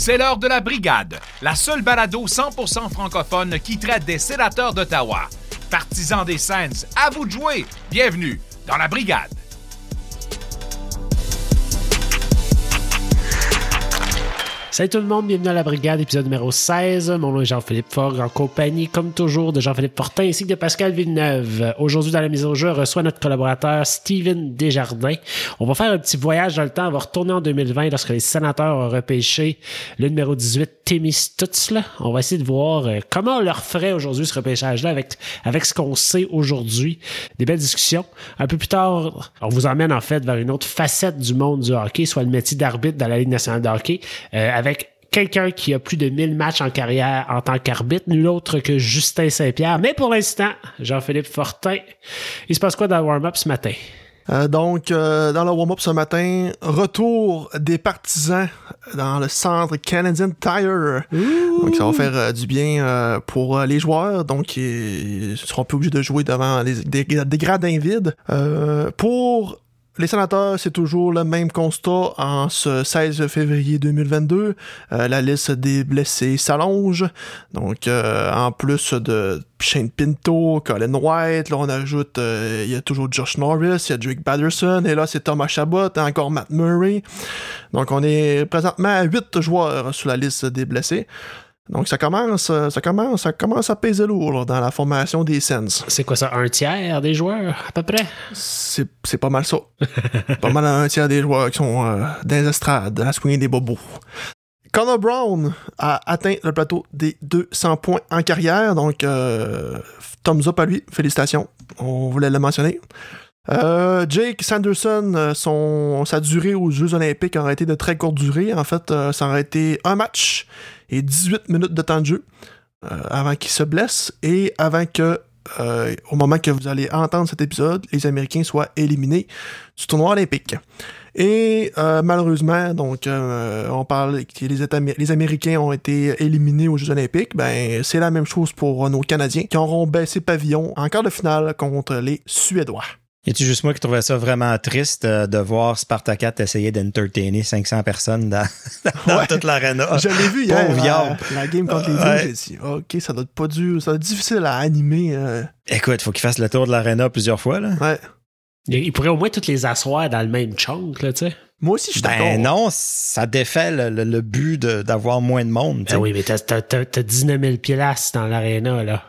C'est l'heure de la brigade, la seule balado 100% francophone qui traite des sénateurs d'Ottawa. Partisans des Saints, à vous de jouer. Bienvenue dans la brigade. Salut tout le monde, bienvenue à la brigade, épisode numéro 16. Mon nom est Jean-Philippe Fogg, en compagnie, comme toujours, de Jean-Philippe Fortin ainsi que de Pascal Villeneuve. Aujourd'hui, dans la mise au jeu, reçoit notre collaborateur Steven Desjardins. On va faire un petit voyage dans le temps, on va retourner en 2020 lorsque les sénateurs ont repêché le numéro 18, Timmy Stutzle. On va essayer de voir euh, comment on leur ferait aujourd'hui ce repêchage-là avec, avec ce qu'on sait aujourd'hui. Des belles discussions. Un peu plus tard, on vous emmène en fait vers une autre facette du monde du hockey, soit le métier d'arbitre dans la Ligue nationale de hockey. Euh, avec quelqu'un qui a plus de 1000 matchs en carrière en tant qu'arbitre, nul autre que Justin Saint-Pierre. Mais pour l'instant, Jean-Philippe Fortin, il se passe quoi dans le warm-up ce matin? Euh, donc, euh, dans le warm-up ce matin, retour des partisans dans le centre Canadian Tire. Donc, ça va faire euh, du bien euh, pour euh, les joueurs. Donc, ils seront plus obligés de jouer devant les, des, des gradins vides. Euh, pour les sénateurs, c'est toujours le même constat en ce 16 février 2022. Euh, la liste des blessés s'allonge. Donc, euh, en plus de Shane Pinto, Colin White, là, on ajoute, euh, il y a toujours Josh Norris, il y a Drake Batterson, et là, c'est Thomas Chabot, et encore Matt Murray. Donc, on est présentement à 8 joueurs sur la liste des blessés. Donc ça commence, ça commence, ça commence à peser lourd là, dans la formation des Sens. C'est quoi ça, un tiers des joueurs à peu près? C'est, c'est pas mal ça. pas mal un tiers des joueurs qui sont euh, dans les estrades, à soigner des bobos. Connor Brown a atteint le plateau des 200 points en carrière, donc euh, thumbs up à lui, félicitations, on voulait le mentionner. Euh, Jake Sanderson, euh, sa durée aux Jeux Olympiques aurait été de très courte durée. En fait, euh, ça aurait été un match et 18 minutes de temps de jeu avant qu'il se blesse et avant que, au moment que vous allez entendre cet épisode, les Américains soient éliminés du tournoi olympique. Et malheureusement, donc on parle que les, les Américains ont été éliminés aux Jeux Olympiques. Ben c'est la même chose pour nos Canadiens qui auront baissé pavillon en quart de finale contre les Suédois. Y a-tu juste moi qui trouvais ça vraiment triste euh, de voir Spartacat essayer d'entertainer 500 personnes dans, dans Ouais. toute l'arena? Je l'ai vu hier, Pauvre la, game contre les Ouais. J'ai dit, ok, ça doit être pas dur, ça doit être difficile à animer. euh, Écoute, faut qu'il fasse le tour de l'arena plusieurs fois. Là. ouais. Il il pourrait au moins toutes les asseoir dans le même chunk, là, tu sais. Moi aussi, je suis d'accord. Ben non, ça défait le, le- le but de- d'avoir moins de monde. Ben oui, mais t'as, t'as, t'as, t'as 19 000 pilastres dans l'aréna, là.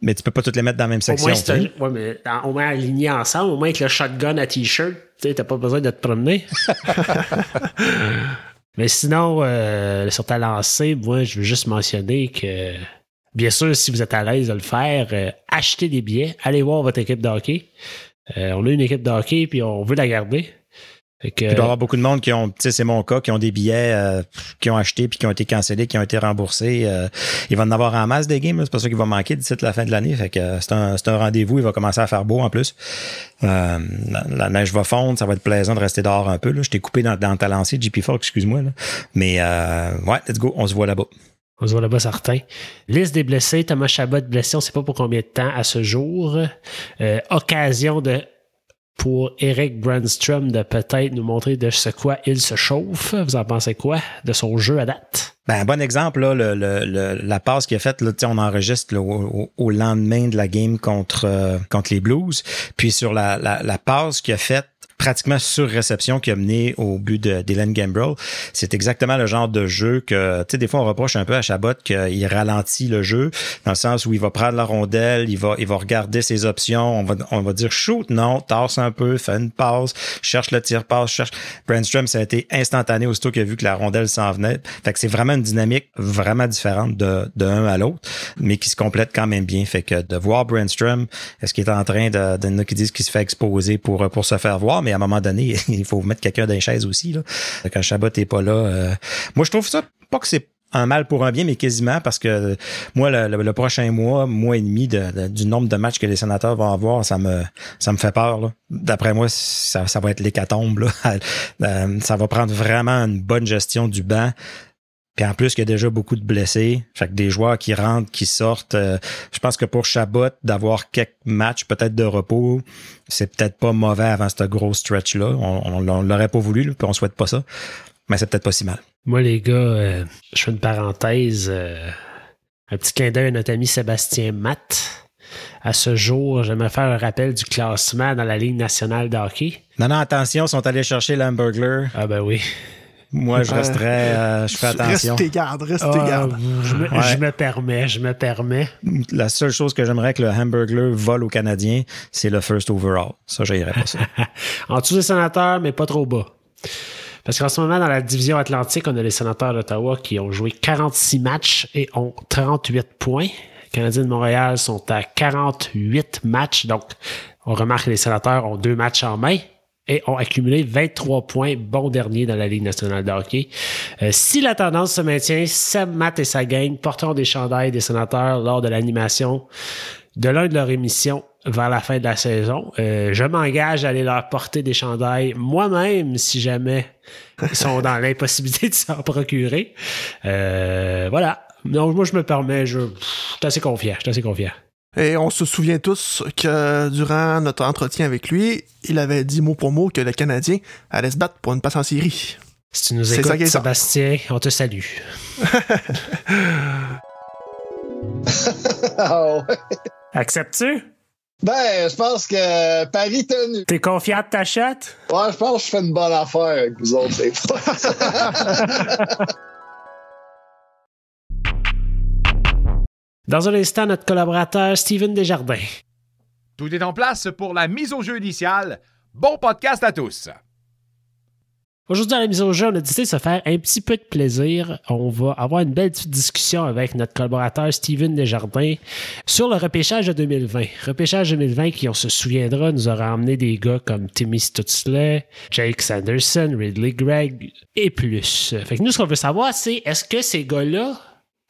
Mais tu peux pas toutes les mettre dans la même Au section. moins, sais. un- ouais, mais au moins alignés ensemble, au moins avec le shotgun à t-shirt, tu t'as pas besoin de te promener. mais sinon, euh, sur ta lancée, moi, je veux juste mentionner que, bien sûr, si vous êtes à l'aise de le faire, euh, achetez des billets, allez voir votre équipe de hockey. Euh, on a une équipe de hockey, puis on veut la garder. Fait que, Il doit y avoir beaucoup de monde qui ont, tu sais, c'est mon cas, qui ont des billets, euh, qui ont acheté puis qui ont été cancellés, qui ont été remboursés. euh, il va en avoir en masse des games, c'est pas ça qu'il va manquer d'ici la fin de l'année. Fait que euh, c'est un, rendez-vous, il va commencer à faire beau en plus. Euh, la, neige va fondre, ça va être plaisant de rester dehors un peu. Là. Je t'ai coupé dans, dans ta lancée, JP Fox, excuse-moi. Mais euh, ouais, let's go, on se voit là-bas. On se voit là-bas certain. Liste des blessés, Thomas Chabot blessé, on ne sait pas pour combien de temps à ce jour. Euh, occasion de pour Eric Brandstrom de peut-être nous montrer de ce quoi il se chauffe. Vous en pensez quoi de son jeu à date? Ben, un bon exemple, là, le, le- le- la passe qu'il a faite, on enregistre là, au, au- au lendemain de la game contre, euh, contre les Blues. Puis sur la, la, la passe qu'il a faite pratiquement sur réception qui a mené au but de d'Hélène Gambrell. C'est exactement le genre de jeu que, tu sais, des fois, on reproche un peu à Chabot qu'il ralentit le jeu, dans le sens où il va prendre la rondelle, il va, il va regarder ses options, on va, on va dire shoot, non, tasse un peu, fait une passe, cherche le tir passe, cherche. Brandstrom, ça a été instantané aussitôt qu'il a vu que la rondelle s'en venait. Fait que c'est vraiment une dynamique vraiment différente de, de un à l'autre, mais qui se complète quand même bien. Fait que de voir Brandstrom, est-ce qu'il est en train de, de, a qui disent qu'il se fait exposer pour, pour se faire voir, mais à un moment donné, il faut mettre quelqu'un dans les chaises aussi, là. Quand Chabot est pas là. euh, Moi, je trouve ça, pas que c'est un mal pour un bien, mais quasiment parce que moi, le, le- le prochain mois, mois et demi de, de- du nombre de matchs que les sénateurs vont avoir, ça me, ça me fait peur. D'après moi, ça, ça va être l'hécatombe. Euh, ça va prendre vraiment une bonne gestion du banc. Puis en plus, il y a déjà beaucoup de blessés. Fait que des joueurs qui rentrent, qui sortent. euh, je pense que pour Chabot, d'avoir quelques matchs peut-être de repos, c'est peut-être pas mauvais avant ce gros stretch-là. On, on, on l'aurait pas voulu, puis on souhaite pas ça. Mais c'est peut-être pas si mal. Moi, les gars, euh, je fais une parenthèse. euh, un petit clin d'œil à notre ami Sébastien Matt. À ce jour, j'aimerais faire un rappel du classement dans la Ligue nationale de hockey. Non, non, attention, ils sont allés chercher l'hamburger. Ah ben oui. Moi, je Euh, resterais. euh, je fais attention. Reste tes gardes, reste tes Ah, gardes. je, me, Ouais. je me permets, je me permets. La seule chose que j'aimerais que le hamburger vole aux Canadiens, c'est le first overall. Ça, j'irais pas ça. En dessous des sénateurs, mais pas trop bas. Parce qu'en ce moment, dans la division Atlantique, on a les sénateurs d'Ottawa qui ont joué 46 matchs et ont 38 points. Les Canadiens de Montréal sont à 48 matchs. Donc, on remarque que les sénateurs ont deux matchs en main et ont accumulé 23 points, bon dernier dans la Ligue nationale de hockey. Euh, si la tendance se maintient, Sam, Matt et sa gang porteront des chandails des sénateurs lors de l'animation de l'un de leurs émissions vers la fin de la saison. Euh, je m'engage à aller leur porter des chandails moi-même si jamais ils sont dans l'impossibilité de s'en procurer. Euh, voilà. Donc, moi, je me permets, je, je suis assez confiant. Je suis assez confiant. Et on se souvient tous que durant notre entretien avec lui, il avait dit mot pour mot que le Canadien allait se battre pour une passe en série. Si tu nous C'est ça écoutes. Sébastien, on te salue. Ah ouais. Acceptes-tu? Ben, je pense que Paris tenu. T'es confiant de ta shot? Ouais, je pense que je fais une bonne affaire avec vous autres, des Dans un instant, notre collaborateur Steven Desjardins. Tout est en place pour la mise au jeu initiale. Bon podcast à tous. Aujourd'hui, à la mise au jeu, on a décidé de se faire un petit peu de plaisir. On va avoir une belle petite discussion avec notre collaborateur Steven Desjardins sur le repêchage de 2020. Repêchage 2020 qui, on se souviendra, nous aura emmené des gars comme Timmy Stutzle, Jake Sanderson, Ridley Gregg et plus. Fait que nous, ce qu'on veut savoir, c'est est-ce que ces gars-là,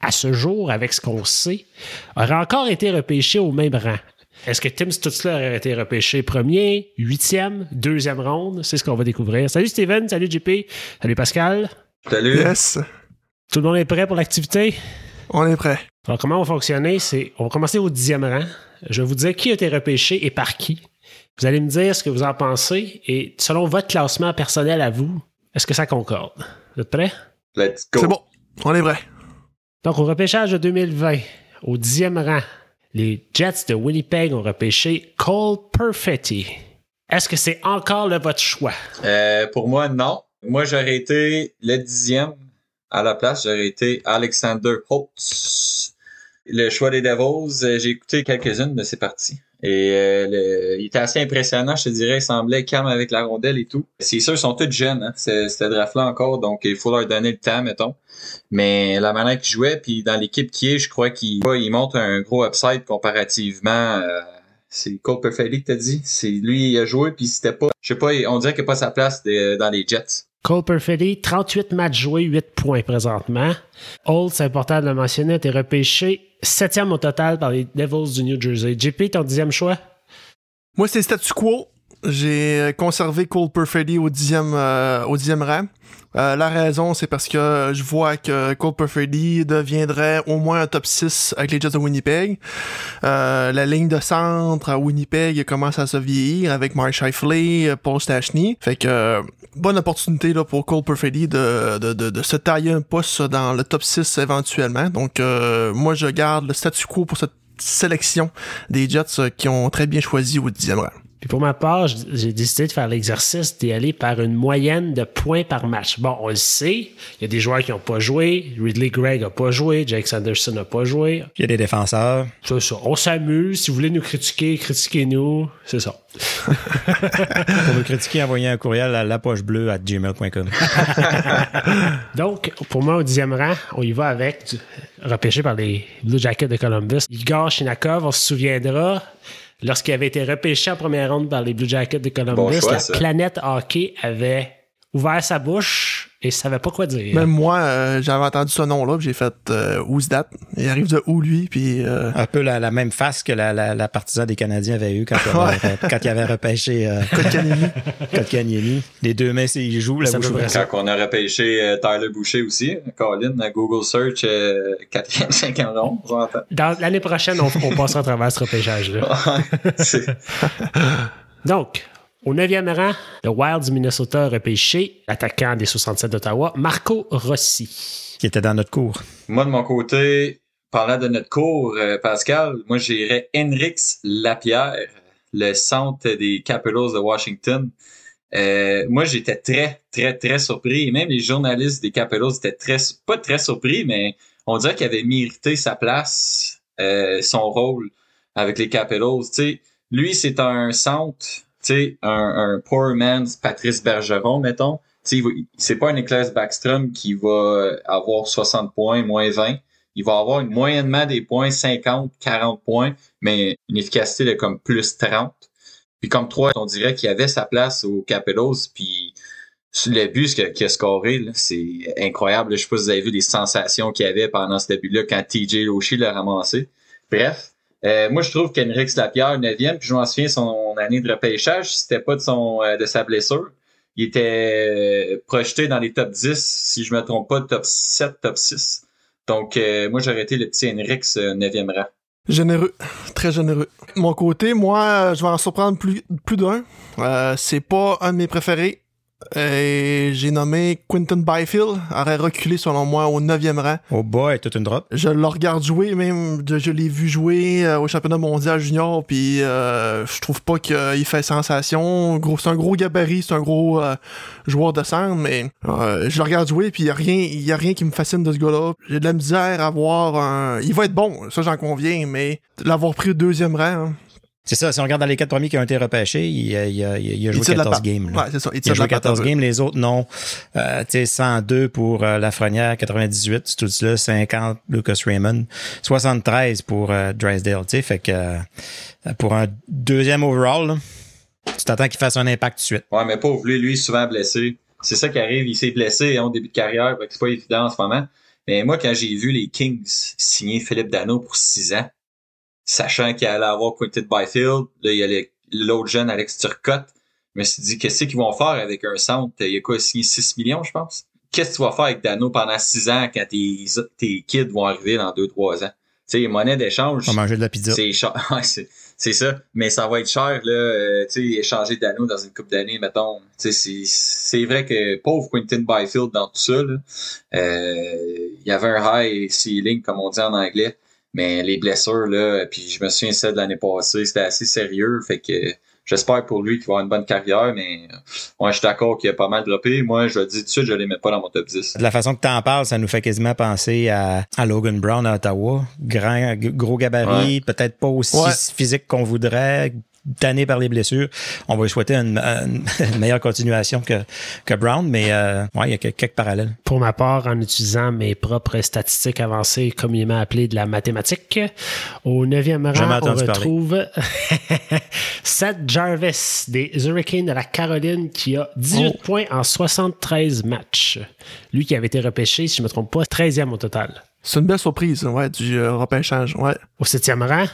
à ce jour, avec ce qu'on sait, auraient encore été repêchés au même rang? Est-ce que Tim Stutzler aurait été repêché premier, huitième, deuxième ronde? C'est ce qu'on va découvrir. Salut Steven, salut JP, salut Pascal. Salut. Yes, Tout le monde est prêt pour l'activité? on est prêt. Alors, comment on va fonctionner? C'est, on va commencer au dixième rang. Je vais vous dire qui a été repêché et par qui. Vous allez me dire ce que vous en pensez et selon votre classement personnel à vous, est-ce que ça concorde? Vous êtes prêts? Let's go. C'est bon, on est prêt. Donc, au repêchage de 2020, au dixième rang, les Jets de Winnipeg ont repêché Cole Perfetti. Est-ce que c'est encore le votre choix? Euh, pour moi, non. Moi, j'aurais été le dixième. À la place, j'aurais été Alexander Holtz. Le choix des Devils, euh, j'ai écouté quelques-unes de ses parties. Et euh, le- il était assez impressionnant, je te dirais. Il semblait calme avec la rondelle et tout. C'est sûr, ils sont tous jeunes, hein, ce- cette draft-là encore, donc il faut leur donner le temps, mettons. Mais la manière qu'il jouait, puis dans l'équipe qui est, je crois qu'il il montre un gros upside comparativement. euh, c'est Cole Perfetti que t'as dit. C'est lui il a joué, puis c'était pas. Je sais pas, on dirait qu'il n'a pas sa place dans les Jets. Cole Perfetti, 38 matchs joués, 8 points présentement. Holt, c'est important de le mentionner, été repêché septième au total par les Devils du New Jersey. JP, ton dixième choix? Moi, c'est statu quo. J'ai conservé Cole Perfetti au dixième, euh, au dixième rang. Euh, la raison, c'est parce que je vois que Cole Perfetti deviendrait au moins un top 6 avec les Jets de Winnipeg. Euh, la ligne de centre à Winnipeg commence à se vieillir avec Mark Scheifele, euh, Paul Stachny. Fait que euh, bonne opportunité là, pour Cole Perfetti de, de, de, de se tailler un poste dans le top 6 éventuellement. Donc moi, je garde le statu quo pour cette sélection des Jets qui ont très bien choisi au dixième rang. Puis pour ma part, j'ai décidé de faire l'exercice d'y aller par une moyenne de points par match. Bon, on le sait, il y a des joueurs qui n'ont pas joué. Ridley Gregg n'a pas joué. Jake Sanderson n'a pas joué. Il y a des défenseurs. C'est ça. On s'amuse. Si vous voulez nous critiquer, critiquez-nous. C'est ça. Pour me critiquer, envoyez un courriel à lapochebleue à gmail.com. Donc, pour moi, au dixième rang, on y va avec, du- repêché par les Blue Jackets de Columbus. Igor Shinakov, on se souviendra, lorsqu'il avait été repêché en première ronde par les Blue Jackets de Columbus, Bon choix, la ça. planète hockey avait ouvert sa bouche et savait pas quoi dire. Même moi, euh, j'avais entendu ce nom-là, puis j'ai fait euh, Who's that? Il arrive de où lui? Puis euh, Un peu la, la même face que la, la, la partisan des Canadiens avait eu quand il avait, quand il avait repêché euh, Kotkaniemi. Les deux mains, c'est- il joue, la bouche. Quand on a repêché euh, Tyler Boucher aussi, Colin, à Google Search, euh, 4e, 5e rond, on s'entend. Dans l'année prochaine, on, on passera à travers ce repêchage-là. Donc, Au neuvième rang, le Wild du Minnesota a repêché l'attaquant des 67 d'Ottawa, Marco Rossi. Qui était dans notre cours. Moi, de mon côté, parlant de notre cours, euh, Pascal, moi, j'irais Henrix Lapierre, le centre des Capitals de Washington. Euh, moi, j'étais très, très, très surpris. Et même les journalistes des Capitals étaient très, pas très surpris, mais on dirait qu'il avait mérité sa place, euh, son rôle avec les Capitals. sais, lui, c'est un centre, un, un poor man's Patrice Bergeron, mettons. C'est pas un Nicholas Backstrom qui va avoir 60 points, moins 20. Il va avoir une moyennement des points 50, 40 points, mais une efficacité de comme plus 30. Puis comme trois, on dirait qu'il avait sa place au Capitals, puis le but qu'il a scoré, c'est incroyable. Je sais pas si vous avez vu les sensations qu'il y avait pendant ce début-là quand TJ Loshi l'a ramassé. Bref, euh, moi je trouve qu'Henrix Lapierre, 9e, puis je m'en souviens son année de repêchage, c'était pas de son euh, de sa blessure. Il était euh, projeté dans les top 10, si je me trompe pas, top 7, top 6. Donc moi j'aurais été le petit Henrix 9e rang. Généreux, très généreux. Mon côté, moi, je vais en surprendre plus, plus d'un. C'est pas un de mes préférés. Et j'ai nommé Quinton Byfield, aurait reculé selon moi au 9e rang. Oh boy, toute une drop. Je le regarde jouer, même je l'ai vu jouer euh, au championnat mondial junior, puis euh, je trouve pas qu'il fait sensation. Gros, c'est un gros gabarit, c'est un gros euh, joueur de centre, mais je le regarde jouer, puis il y a rien, y a rien qui me fascine de ce gars-là. J'ai de la misère à voir un. Il va être bon, ça j'en conviens, mais l'avoir pris au deuxième rang. Hein, c'est ça, si on regarde dans les quatre premiers qui ont été repêchés, il, il, il a joué 14 games. Ouais, c'est ça. Il, a joué 14 games, les autres non. Euh, tu sais, 102 pour euh, Lafrenière, 98, c'est tout cela, 50 Lucas Raymond, 73 pour euh, Drysdale, tu sais, fait que euh, pour un deuxième overall, là, tu t'attends qu'il fasse un impact tout de suite. Ouais, mais pauvre lui, lui, souvent blessé. C'est ça qui arrive, il s'est blessé hein, au début de carrière, c'est pas évident en ce moment. Mais moi, quand j'ai vu les Kings signer Philippe Dano pour 6 ans, sachant qu'il allait avoir Quinton Byfield, là, il y a l'autre jeune Alex Turcotte. Je me suis dit, qu'est-ce qu'ils vont faire avec un centre? Il y a quoi, signé 6 millions, je pense? Qu'est-ce que tu vas faire avec Dano pendant 6 ans quand tes, tes kids vont arriver dans 2-3 ans? Tu sais, monnaie d'échange. On va manger de la pizza. C'est c'est ça. Mais ça va être cher, là, euh, tu sais, échanger Dano dans une coupe d'années, mettons. Tu sais, c'est vrai que pauvre Quinton Byfield dans tout ça, là, euh, il y avait un high ceiling, comme on dit en anglais. Mais les blessures, là, puis je me souviens celle de l'année passée, c'était assez sérieux. Fait que j'espère pour lui qu'il va avoir une bonne carrière, mais moi, je suis d'accord qu'il a pas mal droppé. Moi, je le dis tout de suite, je ne les mets pas dans mon top 10. De la façon que tu en parles, ça nous fait quasiment penser à, Logan Brown à Ottawa. Grand, gros gabarit, peut-être pas aussi physique qu'on voudrait, tanné par les blessures. On va lui souhaiter une, meilleure continuation que, que Brown, mais euh, ouais, il y a quelques parallèles. Pour ma part, en utilisant mes propres statistiques avancées, communément appelées de la mathématique, au neuvième rang, on retrouve Seth Jarvis des Hurricanes de la Caroline qui a 18 points en 73 matchs. Lui qui avait été repêché, si je ne me trompe pas, 13e au total. C'est une belle surprise, ouais, du euh, repêchage, ouais. Au septième rang,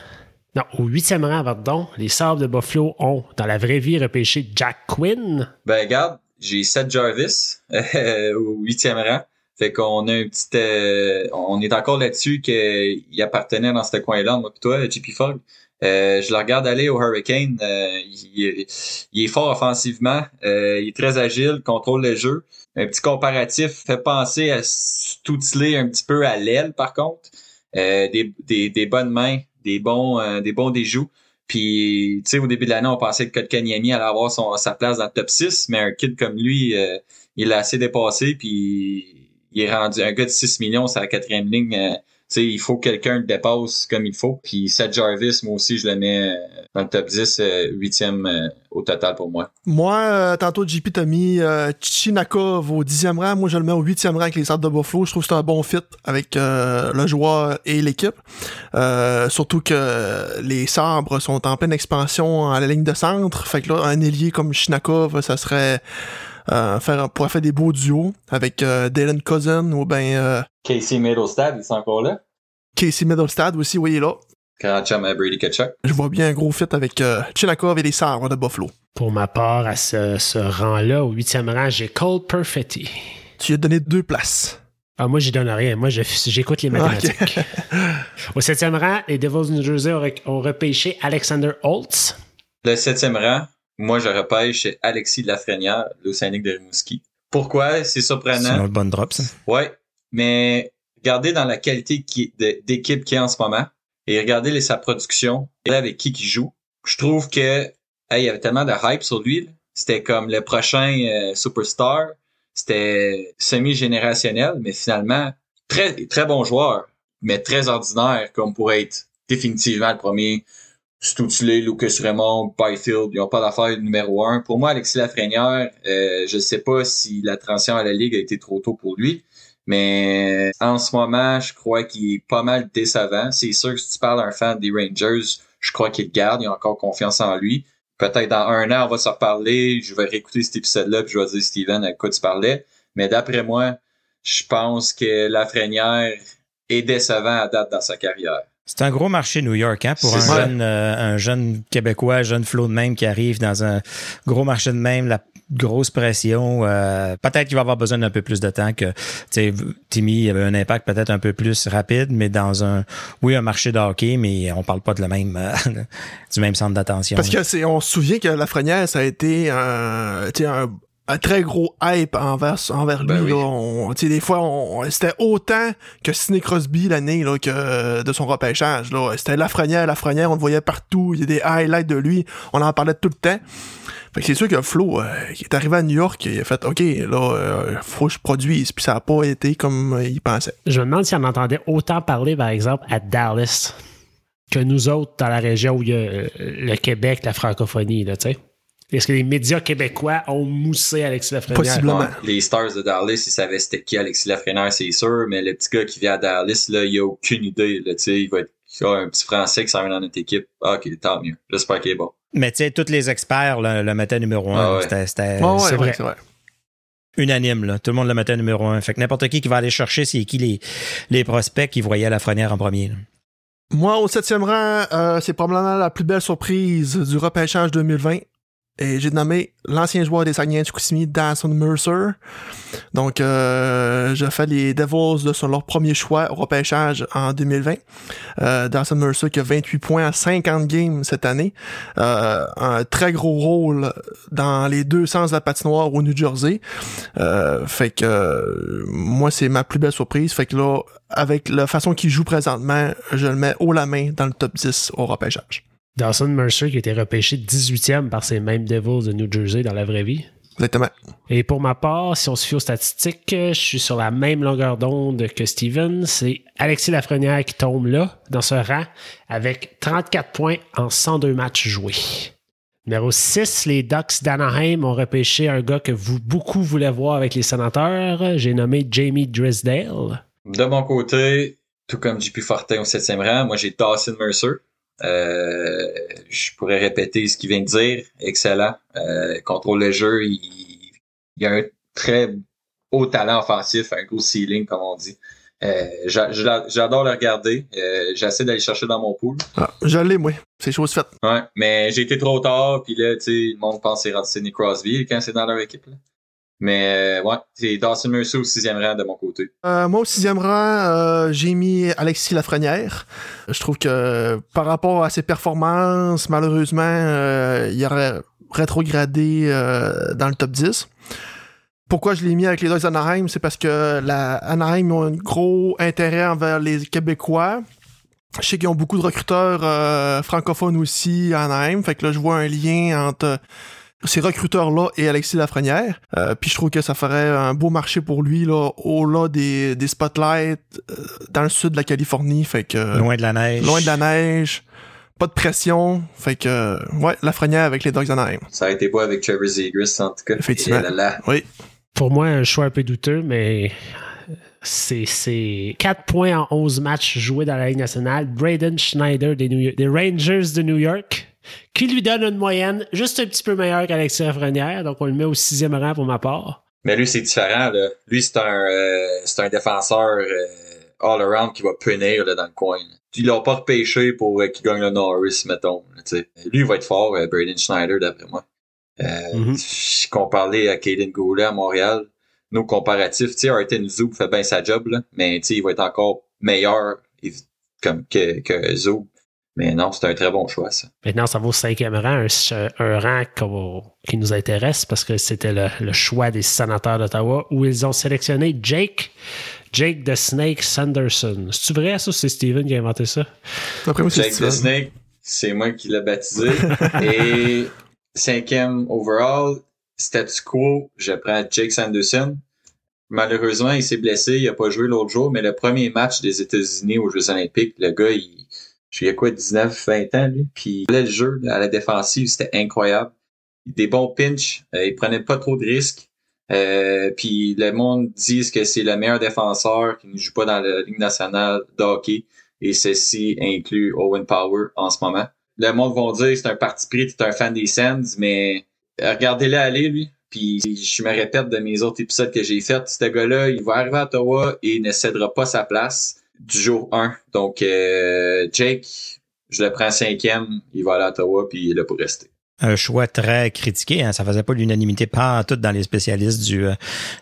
non, au huitième rang, pardon, les Sabres de Buffalo ont, dans la vraie vie, repêché Jack Quinn. Ben, regarde, j'ai Seth Jarvis euh, au huitième rang. Fait qu'on a un petit... Euh, on est encore là-dessus qu'il appartenait dans ce coin-là, moi pis toi, JP Fogg. Euh, je le regarde aller au Hurricane. il, est fort offensivement. il est très agile, contrôle le jeu. Un petit comparatif fait penser à Stutzley un petit peu à l'aile, par contre. des, des, des bonnes mains, des bons, euh, des bons déjoues. Puis, tu sais, au début de l'année, on pensait que Kotkaniemi allait avoir son, sa place dans le top 6, mais un kid comme lui, euh, il a assez dépassé, puis il est rendu un gars de 6 millions, c'est la quatrième ligne. Euh, sais, il faut que quelqu'un le dépasse comme il faut. Puis Seth Jarvis, moi aussi, je le mets euh, dans le top 10, euh, huitième euh, au total pour moi. Moi, tantôt, JP t'a mis Chinakov au dixième rang. Moi, je le mets au huitième rang avec les Sabres de Buffalo. Je trouve que c'est un bon fit avec le joueur et l'équipe. surtout que les Sabres sont en pleine expansion à la ligne de centre. Fait que là, un ailier comme Chinakov, ça serait... Euh, faire, pourrait faire des beaux duos avec euh, Dylan Cousin ou ben. Euh, Casey Middlestad, il est encore là? Casey Middlestad aussi, oui, il est là. Brady Kachuk. Je vois bien un gros fit avec euh, Chinakov et les Sabres de Buffalo. Pour ma part, à ce, ce rang-là, au huitième rang, j'ai Cole Perfetti. Tu lui as donné deux places. Ah, moi, j'y donne rien. Moi, j'écoute les mathématiques. au septième rang, les Devils de New Jersey ont, repêché Alexander Holtz. Le septième rang, moi, je repêche Alexis Lafrenière, l'Océanique de Rimouski. Pourquoi? C'est C'est surprenant. une bonne drop, ça. Ouais, mais regardez dans la qualité qui- de- d'équipe qu'il y a en ce moment et regardez les- sa production et avec qui il joue. Je trouve que hey, il y avait tellement de hype sur lui. C'était comme le prochain euh, superstar. C'était semi-générationnel, mais finalement, très, très bon joueur, mais très ordinaire comme pour être définitivement le premier Stutulé, Lucas Raymond, Byfield, ils n'ont pas d'affaire numéro un. Pour moi, Alexis Lafrenière, euh, je sais pas si la transition à la Ligue a été trop tôt pour lui, mais en ce moment, je crois qu'il est pas mal décevant. C'est sûr que si tu parles à un fan des Rangers, je crois qu'il garde, il a encore confiance en lui. Peut-être dans un an, on va se reparler, je vais réécouter cet épisode-là, puis je vais dire Steven à quoi tu parlais. Mais d'après moi, je pense que Lafrenière est décevant à date dans sa carrière. C'est un gros marché New York, hein, pour un jeune, euh, un jeune Québécois, un jeune Flo de même qui arrive dans un gros marché de même, la grosse pression. euh, peut-être qu'il va avoir besoin d'un peu plus de temps que, Timmy avait un impact peut-être un peu plus rapide, mais dans un, oui, un marché de hockey, mais on parle pas de la même, euh, du même centre d'attention. Parce que c'est, on se souvient que Lafrenière, ça a été un, un très gros hype envers, envers lui. Ben oui. là. On- tu sais, des fois, on, c'était autant que Sidney Crosby l'année là, que de son repêchage. Là. C'était Lafrenière, Lafrenière, on le voyait partout. Il y a des highlights de lui. On en parlait tout le temps. Fait que c'est sûr que Flo, euh, qui est arrivé à New York, il a fait OK, là, euh, faut que je produise. Puis ça a pas été comme euh, il pensait. Je me demande si on entendait autant parler, par exemple, à Dallas que nous autres dans la région où il y a euh, le Québec, la francophonie, là, tu sais. Est-ce que les médias québécois ont moussé Alexis Lafrenière? Possiblement. Ouais, les Stars de Dallas, ils savaient c'était qui Alexis Lafrenière, c'est sûr, mais le petit gars qui vient à Dallas, là, il a aucune idée, là, tu sais, il va être, un petit Français qui s'en vient dans notre équipe. Ah, ok, tant mieux. J'espère qu'il est bon. Mais tu sais, tous les experts le, le mettaient numéro un. Ah ouais. C'était, c'était Ouais, ouais, c'est ouais, vrai. c'est vrai. unanime, là. Tout le monde le mettait numéro un. Fait que n'importe qui qui va aller chercher, c'est qui les, les prospects qui voyaient Lafrenière en premier. là. Moi, au septième rang, euh, c'est probablement la plus belle surprise du repêchage 2020. Et j'ai nommé l'ancien joueur des Saguenay de Chicoutimi, Dawson Mercer. Donc, euh, je les Devils là, sur leur premier choix au repêchage en 2020. Euh, Dawson Mercer qui a 28 points à 50 games cette année. Euh, un très gros rôle dans les deux sens de la patinoire au New Jersey. Euh, fait que euh, moi, c'est ma plus belle surprise. Fait que là, avec la façon qu'il joue présentement, je le mets haut la main dans le top 10 au repêchage. Dawson Mercer qui a été repêché 18e par ces mêmes Devils de New Jersey dans la vraie vie. Exactement. Et pour ma part, si on se fie aux statistiques, je suis sur la même longueur d'onde que Steven. C'est Alexis Lafrenière qui tombe là, dans ce rang, avec 34 points en 102 matchs joués. Numéro 6, les Ducks d'Anaheim ont repêché un gars que vous beaucoup voulez voir avec les sénateurs. J'ai nommé Jamie Drisdale. De mon côté, tout comme JP Fortin au septième rang, moi j'ai Dawson Mercer. Euh, je pourrais répéter ce qu'il vient de dire. Excellent. Euh, contrôle le jeu. Il, il a un très haut talent offensif, un gros ceiling, comme on dit. Euh, j'a- j'a- J'adore le regarder. Euh, J'essaie d'aller chercher dans mon pool. Ah, je l'ai, moi. C'est chose faite. Ouais, mais j'ai été trop tard, puis là, tu sais, le monde pense que c'est Sidney Crosby quand c'est dans leur équipe. Là. Mais euh, ouais, c'est Dawson Mercer au sixième rang de mon côté. Euh, moi, au sixième rang, euh, j'ai mis Alexis Lafrenière. Je trouve que par rapport à ses performances, malheureusement, il aurait rétrogradé dans le top 10. Pourquoi je l'ai mis avec les Ducks d'Anaheim? C'est parce que la Anaheim ont un gros intérêt envers les Québécois. Je sais qu'ils ont beaucoup de recruteurs francophones aussi à Anaheim. Fait que là, je vois un lien entre ces recruteurs-là et Alexis Lafrenière. Euh, puis je trouve que ça ferait un beau marché pour lui, là, au-delà des, des spotlights euh, dans le sud de la Californie. Fait que Loin de la neige. loin de la neige, pas de pression. Fait que ouais, Lafrenière avec les Dogs d'Anaheim. Ça a été beau avec Trevor Zegras, en tout cas. Effectivement. Et là, là. Oui. Pour moi, un choix un peu douteux, mais c'est, c'est 4 points en 11 matchs joués dans la Ligue nationale. Braden Schneider des, New York- des Rangers de New York, qui lui donne une moyenne juste un petit peu meilleure qu'Alexis Lafrenière. Donc, on le met au sixième rang pour ma part. Mais lui, c'est différent. Là. Lui, c'est un, euh, un défenseur euh, all-around qui va punir là, dans le coin. là. Ils l'ont pas repêché pour euh, qu'il gagne le Norris, mettons. lui, il va être fort, Braden Schneider, d'après moi. Mhm. Qu'on parlait à Caden Goulet à Montréal, nos comparatifs, tu Arten Zoub fait bien sa job, là, mais il va être encore meilleur comme que, que Zoub. Mais non, c'est un très bon choix, ça. Maintenant, ça vaut cinquième rang, un, un rang qui nous intéresse parce que c'était le, le choix des sénateurs d'Ottawa où ils ont sélectionné Jake, Jake the Snake Sanderson. C'est-tu vrai, ça? C'est Steven qui a inventé ça? Après moi, c'est Jake the. Snake, c'est moi qui l'ai baptisé. Et cinquième overall, statu quo, je prends Jake Sanderson. Malheureusement, il s'est blessé, il a pas joué l'autre jour, mais le premier match des États-Unis aux Jeux Olympiques, le gars, il, je sais quoi, 19, 20 ans, lui, puis il le jeu à la défensive, c'était incroyable. Des bons pinch, euh, il prenait pas trop de risques. Euh, puis le monde dit que c'est le meilleur défenseur qui ne joue pas dans la Ligue nationale de hockey et ceci inclut Owen Power en ce moment. Le monde va dire que c'est un parti pris, tu es un fan des Sens, mais regardez-le aller, lui. Puis je me répète de mes autres épisodes que j'ai fait, ce gars-là, il va arriver à Ottawa et ne cédera pas sa place du jour 1. Donc euh, Jake, je le prends cinquième, il va aller à Ottawa puis il est là pour rester. un choix très critiqué. Hein. Ça faisait pas l'unanimité pas tout dans les spécialistes du, euh,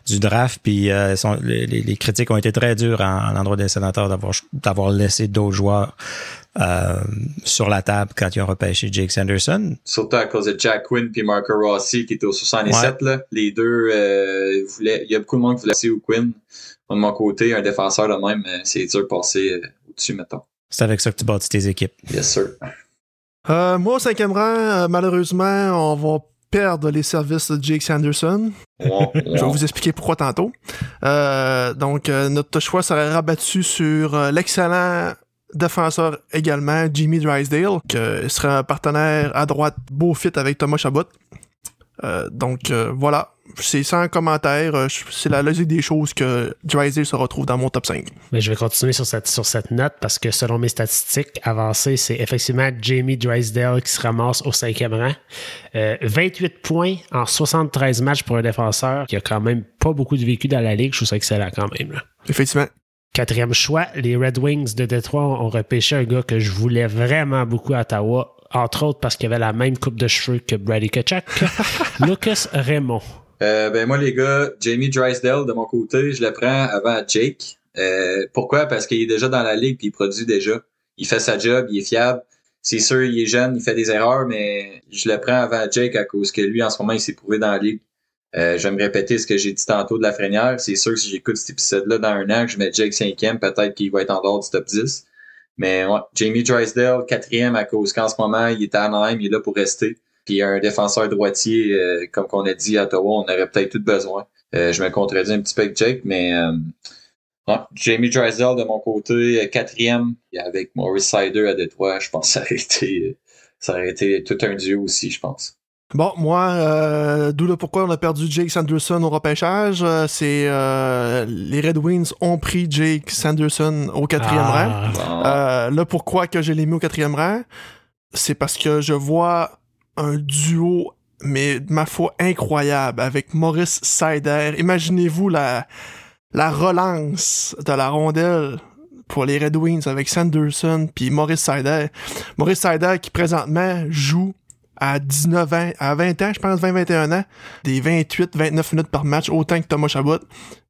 du draft. Puis euh, sont- les, les- critiques ont été très dures en, en l'endroit des sénateurs d'avoir d'avoir laissé d'autres joueurs euh, sur la table quand ils ont repêché Jake Sanderson. Surtout à cause de Jack Quinn puis Marco Rossi qui était au 67. Là. Les deux euh, voulaient. Il y a beaucoup de monde qui voulait au Quinn. Moi, De mon côté, un défenseur de même, euh, c'est dur de passer euh, au-dessus, mettons. C'est avec ça que tu bâtis tes équipes. Yes, sir. Euh, moi, au cinquième rang, malheureusement, on va perdre les services de Jake Sanderson. Wow, Je vais vous expliquer pourquoi tantôt. Euh, donc, euh, notre choix serait rabattu sur euh, l'excellent défenseur également, Jimmy Drysdale, qui serait un partenaire à droite beau fit avec Thomas Chabot. Euh, donc, euh, voilà. C'est sans commentaire. Euh, C'est la logique des choses que Drysdale se retrouve dans mon top 5. Mais je vais continuer sur cette, sur cette note parce que selon mes statistiques avancées, c'est effectivement Jamie Drysdale qui se ramasse au cinquième rang. Euh, 28 points en 73 matchs pour un défenseur qui a quand même pas beaucoup de vécu dans la ligue. Je trouve ça excellent quand même. là. Effectivement. Quatrième choix, les Red Wings de Détroit ont repêché un gars que je voulais vraiment beaucoup à Ottawa, entre autres parce qu'il avait la même coupe de cheveux que Brady Kachuk, Lucas Raymond. Euh, ben moi les gars, Jamie Drysdale de mon côté, je le prends avant Jake. Euh, pourquoi? Parce qu'il est déjà dans la ligue puis il produit déjà. Il fait sa job, il est fiable. C'est sûr, il est jeune, il fait des erreurs, mais je le prends avant Jake à cause que lui, en ce moment, il s'est prouvé dans la ligue. Euh, je vais me répéter ce que j'ai dit tantôt de la Frénière. C'est sûr que si j'écoute cet épisode-là dans un an, que je mets Jake cinquième, peut-être qu'il va être en dehors du top 10. Mais ouais, Jamie Drysdale, quatrième à cause qu'en ce moment, il est à Anaheim, il est là pour rester. Puis un défenseur droitier, euh, comme qu'on a dit à Ottawa, on aurait peut-être tout besoin. Euh, je me contredis un petit peu avec Jake, mais euh, ouais, Jamie Drysdale de mon côté, quatrième, et avec Maurice Sider à Détroit, je pense que ça aurait été, ça aurait été tout un duo aussi, je pense. Bon, moi, euh, d'où le pourquoi on a perdu Jake Sanderson au repêchage, euh, c'est euh, les Red Wings ont pris Jake Sanderson au quatrième rang. Ah. Bon, Euh, le pourquoi que je l'ai mis au quatrième rang, c'est parce que je vois un duo, mais ma foi incroyable, avec Maurice Sider. Imaginez-vous la, la relance de la rondelle pour les Red Wings avec Sanderson puis Maurice Sider. Maurice Sider qui présentement joue à 19 ans, à 20 ans, je pense, 20-21 ans, des 28-29 minutes par match, autant que Thomas Chabot.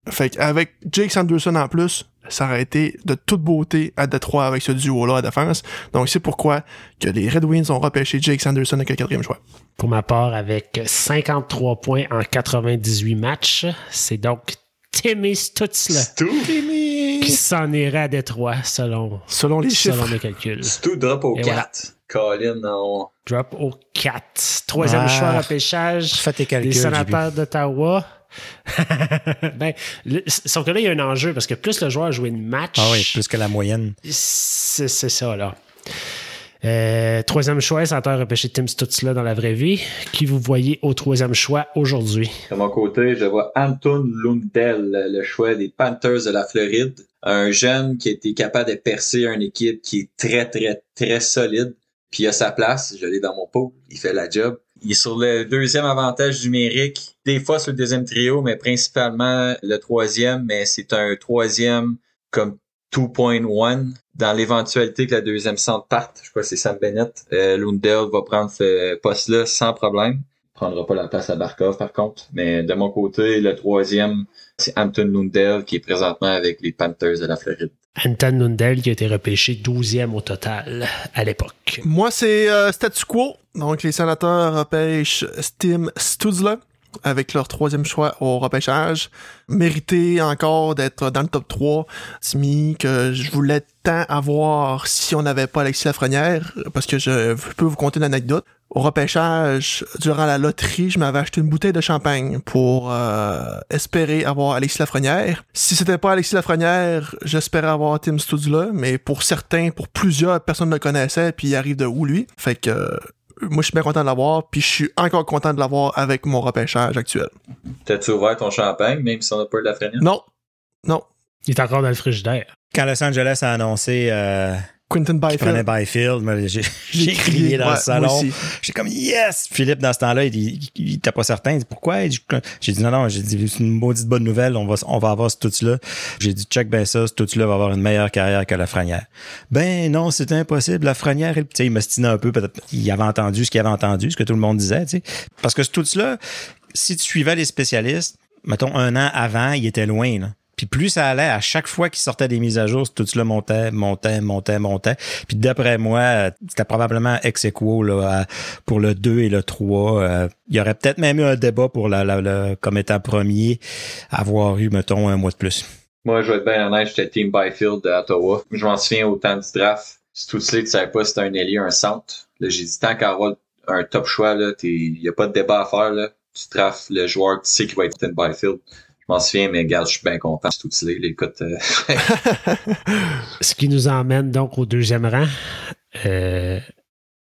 Fait qu'avec Jake Sanderson en plus, ça aurait été de toute beauté à Détroit avec ce duo-là à défense. Donc c'est pourquoi que les Red Wings ont repêché Jake Sanderson avec le quatrième choix. Pour ma part, avec 53 points en 98 matchs, c'est donc Timmy Stutzla Stu, qui s'en irait à Détroit selon, Selon les selon chiffres. mes calculs. Stu drop au Et 4. Colin, on... Drop au 4. Troisième Ah. choix repêchage Fais tes calculs. des JB. sénateurs d'Ottawa. ben, le- sauf que là, il y a un enjeu parce que plus le joueur a joué de match, Ah oui, plus que la moyenne. c'est c'est ça, là. Euh, troisième choix, sénateur repêché Tim Stutzla dans la vraie vie. Qui vous voyez au troisième choix aujourd'hui? De mon côté, je vois Anton Lundell, le choix des Panthers de la Floride. Un jeune qui a été capable de percer une équipe qui est très, très, très solide. Puis il a sa place, je l'ai dans mon pot, il fait la job. Il est sur le deuxième avantage numérique, des fois sur le deuxième trio, mais principalement le troisième, mais c'est un troisième comme 2.1 dans l'éventualité que la deuxième centre parte. Je crois que c'est Sam Bennett. Euh, Lundell va prendre ce poste-là sans problème prendra pas la place à Barkov par contre. Mais de mon côté, le troisième, c'est Anton Lundell qui est présentement avec les Panthers de la Floride. Anton Lundell qui a été repêché 12e au total à l'époque. Moi, c'est euh, statu quo. Donc, les sénateurs repêchent Tim Stutzler avec leur troisième choix au repêchage. Mérité encore d'être dans le top 3. Timmy, que je voulais tant avoir si on n'avait pas Alexis Lafrenière, parce que je peux vous conter une anecdote. Au repêchage, durant la loterie, je m'avais acheté une bouteille de champagne pour euh, espérer avoir Alexis Lafrenière. Si c'était pas Alexis Lafrenière, j'espérais avoir Tim Studzla, mais pour certains, pour plusieurs, personne ne le connaissait, puis il arrive de où lui? Fait que euh, moi, je suis bien content de l'avoir, puis je suis encore content de l'avoir avec mon repêchage actuel. T'as-tu ouvert ton champagne, même si on n'a pas eu de la freine? Non, non. Il est encore dans le frigidaire. Quand Los Angeles a annoncé euh, Quentin Byfield. Byfield, moi, j'ai j'ai crié dans ouais, le salon. J'ai comme yes! Philippe, dans ce temps-là, il, il, il était pas certain. Pourquoi? J'ai dit non, non, j'ai dit c'est une maudite bonne nouvelle, on va, on va avoir ce tout-là. J'ai dit check ben ça, ce tout-là va avoir une meilleure carrière que la Franière. Ben non, c'était impossible. La Franière, il, tu sais, il m'estinait un peu, peut-être il avait entendu ce qu'il avait entendu, ce que tout le monde disait, tu sais. Parce que ce tout-là, si tu suivais les spécialistes, mettons un an avant, il était loin, là. Puis plus ça allait, à chaque fois qu'il sortait des mises à jour, tout cela montait, montait, montait, montait. Puis d'après moi, c'était probablement ex aequo là, à- pour le 2 et le 3. Euh, il y aurait peut-être même eu un débat pour la, la- la- comme étant premier, avoir eu, mettons, un mois de plus. Moi, je vais être bien honnête, j'étais Team Byfield de Ottawa. Je m'en souviens au temps du draft. Tout tu savais pas si c'était un ailier, un centre. Là, j'ai dit, tant qu'à avoir un top choix, il y a pas de débat à faire, là. Tu drafts le joueur, tu sais qu'il va être Team Byfield. Je m'en souviens, mais regarde, je suis bien content. C'est tout là. Écoute, euh, Ce qui nous emmène donc au deuxième rang. Euh,